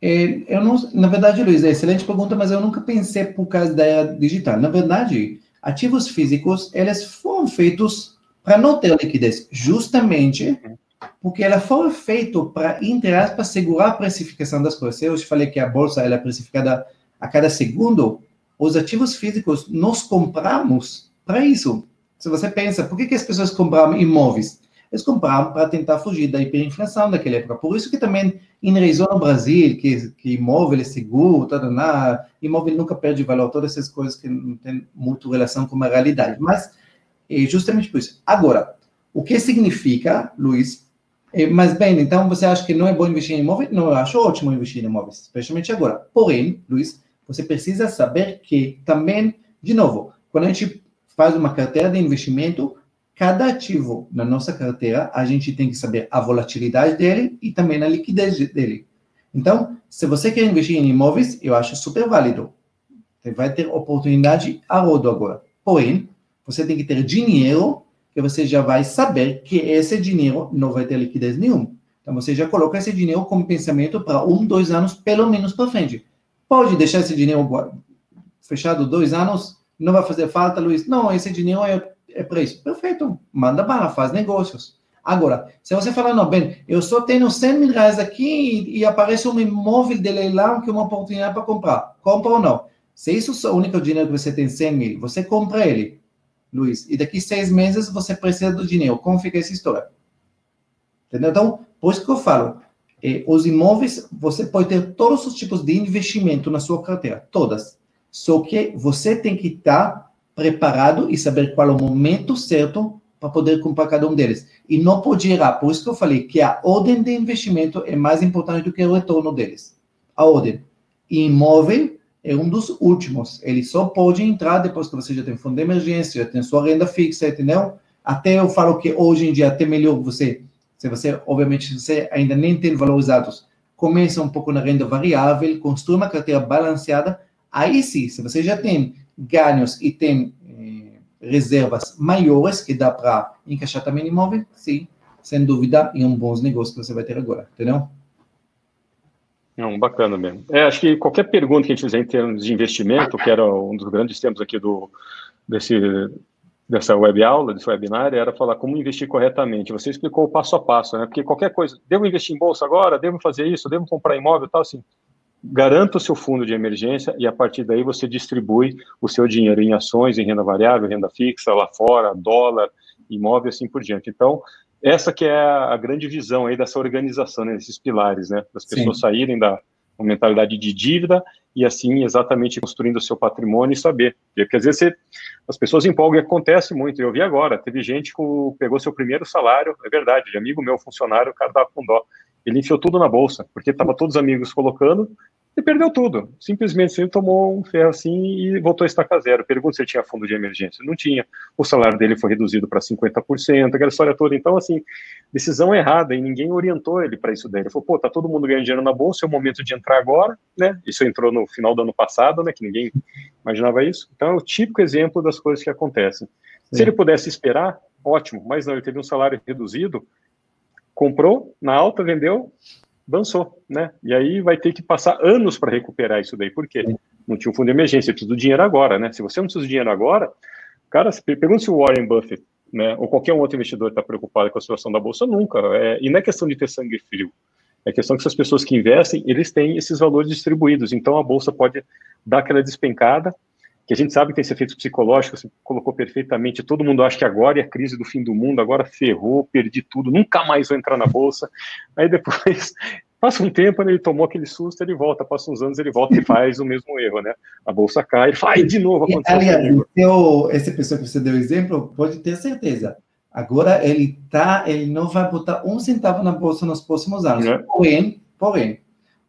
É, eu não, na verdade, Luiz, é excelente pergunta, mas eu nunca pensei por causa da era digital. Na verdade, ativos físicos, eles foram feitos para não ter liquidez, justamente porque ela foi feita para, entre aspas, segurar a precificação das coisas. Eu te falei que a bolsa ela é precificada a cada segundo, os ativos físicos nós compramos para isso. Se você pensa, por que, que as pessoas compravam imóveis? Eles compravam para tentar fugir da hiperinflação daquela época. Por isso que também enraizou no Brasil que, que imóvel é seguro, tá, tá, imóvel nunca perde valor, todas essas coisas que não tem muito relação com a realidade. Mas é justamente por isso. Agora, o que significa, Luiz? É, mas bem, então você acha que não é bom investir em imóvel? Não, eu acho ótimo investir em imóveis, especialmente agora. Porém, Luiz, você precisa saber que também, de novo, quando a gente faz uma carteira de investimento, cada ativo na nossa carteira, a gente tem que saber a volatilidade dele e também a liquidez dele. Então, se você quer investir em imóveis, eu acho super válido. Você vai ter oportunidade a rodo agora. Porém, você tem que ter dinheiro que você já vai saber que esse dinheiro não vai ter liquidez nenhuma. Então, você já coloca esse dinheiro como pensamento para um, dois anos, pelo menos para frente. Pode deixar esse dinheiro fechado dois anos, não vai fazer falta, Luiz. Não, esse dinheiro é, é para isso. Perfeito, manda bala, faz negócios. Agora, se você falar, não, bem, eu só tenho 100 mil reais aqui e, e aparece um imóvel de leilão que é uma oportunidade para comprar, compra ou não? Se isso é o único dinheiro que você tem, 100 mil, você compra ele, Luiz, e daqui seis meses você precisa do dinheiro. Como fica essa história? Entendeu? Então, por isso que eu falo, os imóveis, você pode ter todos os tipos de investimento na sua carteira, todas. Só que você tem que estar preparado e saber qual é o momento certo para poder comprar cada um deles. E não pode errar. Por isso que eu falei que a ordem de investimento é mais importante do que o retorno deles. A ordem. E imóvel é um dos últimos. Ele só pode entrar depois que você já tem fundo de emergência, já tem sua renda fixa, entendeu? Até eu falo que hoje em dia até melhor você se você, obviamente, se você ainda nem tem valores altos, começa um pouco na renda variável, construa uma carteira balanceada, aí sim, se você já tem ganhos e tem eh, reservas maiores que dá para encaixar também em imóvel, sim, sem dúvida, é um bons negócio que você vai ter agora, entendeu? Não, bacana mesmo. É, acho que qualquer pergunta que a gente fizer em termos de investimento, que era um dos grandes temas aqui do, desse dessa web aula, desse webinar, era falar como investir corretamente. Você explicou o passo a passo, né? Porque qualquer coisa, devo investir em bolsa agora? Devo fazer isso? Devo comprar imóvel? Tal, assim. Garanta o seu fundo de emergência e a partir daí você distribui o seu dinheiro em ações, em renda variável, renda fixa, lá fora, dólar, imóvel, assim por diante. Então, essa que é a grande visão aí dessa organização, né, desses pilares, né? Das pessoas Sim. saírem da mentalidade de dívida e assim exatamente construindo o seu patrimônio e saber. Porque às vezes você, as pessoas empolgam e acontece muito. Eu vi agora, teve gente que pegou seu primeiro salário, é verdade, de amigo meu, funcionário, o cara tava com dó. Ele enfiou tudo na bolsa, porque tava todos os amigos colocando, e perdeu tudo. Simplesmente ele tomou um ferro assim e voltou a estacar zero. Pergunta se ele tinha fundo de emergência. Não tinha. O salário dele foi reduzido para 50%, aquela história toda. Então, assim, decisão errada e ninguém orientou ele para isso daí. Ele falou, pô, tá todo mundo ganhando dinheiro na bolsa, é o momento de entrar agora, né? Isso entrou no final do ano passado, né? Que ninguém imaginava isso. Então, é o típico exemplo das coisas que acontecem. Se ele pudesse esperar, ótimo, mas não, ele teve um salário reduzido, comprou na alta, vendeu, dançou, né? E aí vai ter que passar anos para recuperar isso daí. Por quê? Não tinha um fundo de emergência, precisa do dinheiro agora, né? Se você não precisa do dinheiro agora, cara, pergunta se o Warren Buffett, né, ou qualquer um outro investidor está preocupado com a situação da bolsa, nunca. É, e não é questão de ter sangue frio. É questão que essas pessoas que investem, eles têm esses valores distribuídos. Então a bolsa pode dar aquela despencada, que a gente sabe que tem esse efeito psicológico, você colocou perfeitamente, todo mundo acha que agora é a crise do fim do mundo, agora ferrou, perdi tudo, nunca mais vou entrar na bolsa. Aí depois, passa um tempo, ele tomou aquele susto, ele volta, passa uns anos, ele volta e faz o mesmo erro, né? A bolsa cai, ele faz de novo aconteceu. Aliás, esse pessoa que você deu exemplo, pode ter certeza. Agora ele tá, ele não vai botar um centavo na bolsa nos próximos anos. É. Porém, porém,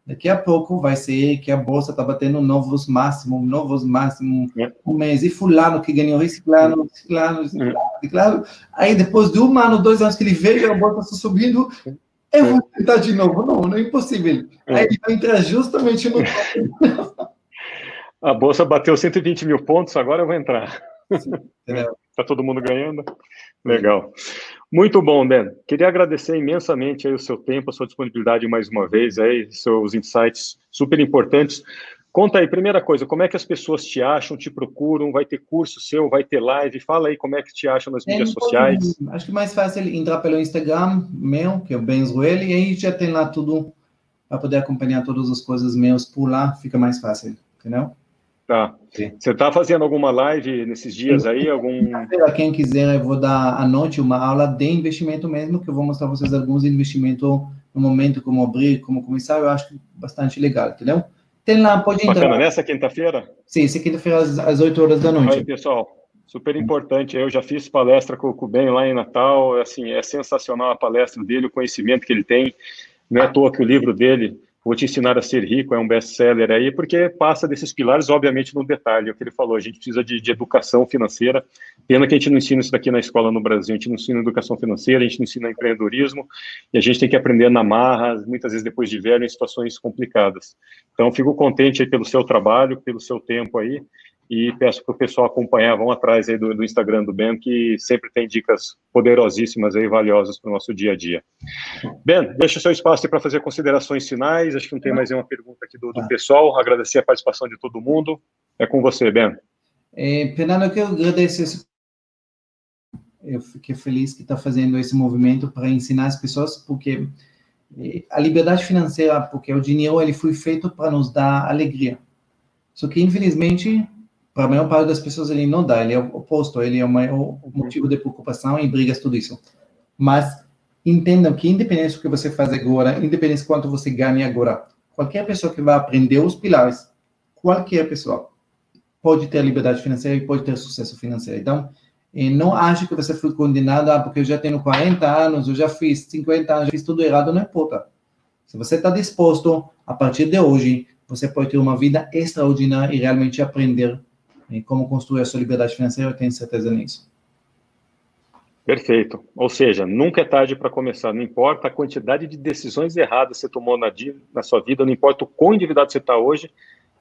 daqui a pouco vai ser que a bolsa está batendo novos máximos, novos máximos, é. um mês, e fulano que ganhou reciclado, reciclado, reciclado, reciclado. Aí depois de um ano, dois anos que ele veja a bolsa subindo, eu vou tentar de novo. Não, não é impossível. É. Aí ele vai entrar justamente no A bolsa bateu 120 mil pontos, agora eu vou entrar. Está todo mundo ganhando? Legal. Muito bom, Ben. Queria agradecer imensamente aí o seu tempo, a sua disponibilidade mais uma vez, aí, seus insights super importantes. Conta aí, primeira coisa, como é que as pessoas te acham, te procuram? Vai ter curso seu, vai ter live? Fala aí como é que te acham nas é, mídias sociais. Acho que mais fácil entrar pelo Instagram meu, que é o Ben Zueli, e aí já tem lá tudo para poder acompanhar todas as coisas meus por lá, fica mais fácil, entendeu? Tá. Sim. Você está fazendo alguma live nesses dias aí? Algum... Quem quiser, eu vou dar à noite uma aula de investimento mesmo, que eu vou mostrar para vocês alguns investimentos no momento, como abrir, como começar, eu acho bastante legal, entendeu? Tem lá, pode entrar. Bacana, nessa quinta-feira? Sim, essa quinta-feira às, às 8 horas da noite. Aí, pessoal, super importante. Eu já fiz palestra com, o Ben lá em Natal, assim, é sensacional a palestra dele, o conhecimento que ele tem. Não é à toa que o livro dele Vou te ensinar a ser rico, é um best-seller aí, porque passa desses pilares, obviamente, no detalhe, é o que ele falou, a gente precisa de, de, educação financeira, pena que a gente não ensina isso daqui na escola no Brasil, a gente não ensina educação financeira, a gente não ensina empreendedorismo, e a gente tem que aprender na marra, muitas vezes depois de velho, em situações complicadas. Então, fico contente pelo seu trabalho, pelo seu tempo aí, e peço para o pessoal acompanhar, vão atrás aí do, do, Instagram do Ben, que sempre tem dicas poderosíssimas aí, valiosas para o nosso dia a dia. Ben, deixa o seu espaço para fazer considerações finais, acho que não tem mais nenhuma pergunta aqui do, do tá. pessoal, agradecer a participação de todo mundo, é com você, Ben. É, Fernando, eu quero agradecer eu fiquei feliz que está fazendo esse movimento para ensinar as pessoas, porque é, a liberdade financeira, porque o dinheiro ele foi feito para nos dar alegria. Só que, infelizmente, para a maior parte das pessoas ele não dá, ele é o oposto, ele é o maior motivo de preocupação e brigas, tudo isso. Mas entendam que independente do que você faz agora, independente de quanto você ganha agora, qualquer pessoa que vai aprender os pilares, qualquer pessoa, pode ter liberdade financeira e pode ter sucesso financeiro. Então, não ache que você foi condenado, ah, porque eu já tenho 40 anos, eu já fiz 50 anos, já fiz tudo errado, não importa. Se você está disposto, a partir de hoje, você pode ter uma vida extraordinária e realmente aprender em como construir a sua liberdade financeira, eu tenho certeza nisso. Perfeito. Ou seja, nunca é tarde para começar. Não importa a quantidade de decisões erradas que você tomou na, na sua vida, não importa o quão endividado você está hoje,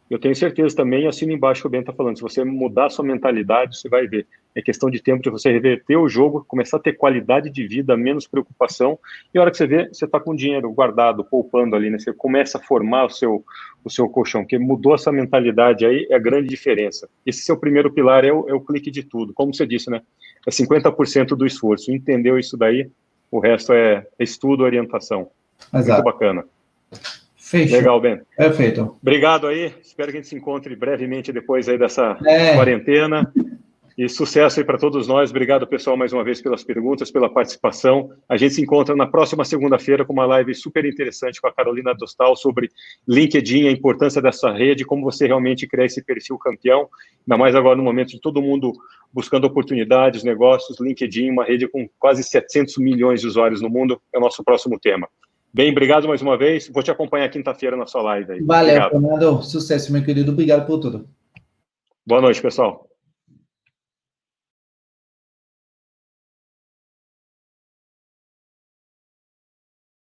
eu tenho certeza também, assino embaixo que o Ben está falando, se você mudar a sua mentalidade, você vai ver. É questão de tempo de você reverter o jogo, começar a ter qualidade de vida, menos preocupação, e a hora que você vê, você está com dinheiro guardado, poupando ali, né? Você começa a formar o seu, o seu colchão, porque mudou essa mentalidade aí, é a grande diferença. Esse seu primeiro pilar é o, é o clique de tudo, como você disse, né? É 50% do esforço. Entendeu isso daí, o resto é, é estudo, orientação. Exato. Muito bacana. Fechou. Legal, Ben. Perfeito. Obrigado aí. Espero que a gente se encontre brevemente depois aí dessa é. quarentena. E sucesso aí para todos nós. Obrigado, pessoal, mais uma vez pelas perguntas, pela participação. A gente se encontra na próxima segunda-feira com uma live super interessante com a Carolina Dostal sobre LinkedIn, a importância dessa rede, como você realmente criar esse perfil campeão. Ainda mais agora no momento de todo mundo buscando oportunidades, negócios, LinkedIn, uma rede com quase 700 milhões de usuários no mundo, é o nosso próximo tema. Bem, obrigado mais uma vez. Vou te acompanhar quinta-feira na sua live. Aí. Valeu, Fernando. Sucesso, meu querido. Obrigado por tudo. Boa noite, pessoal.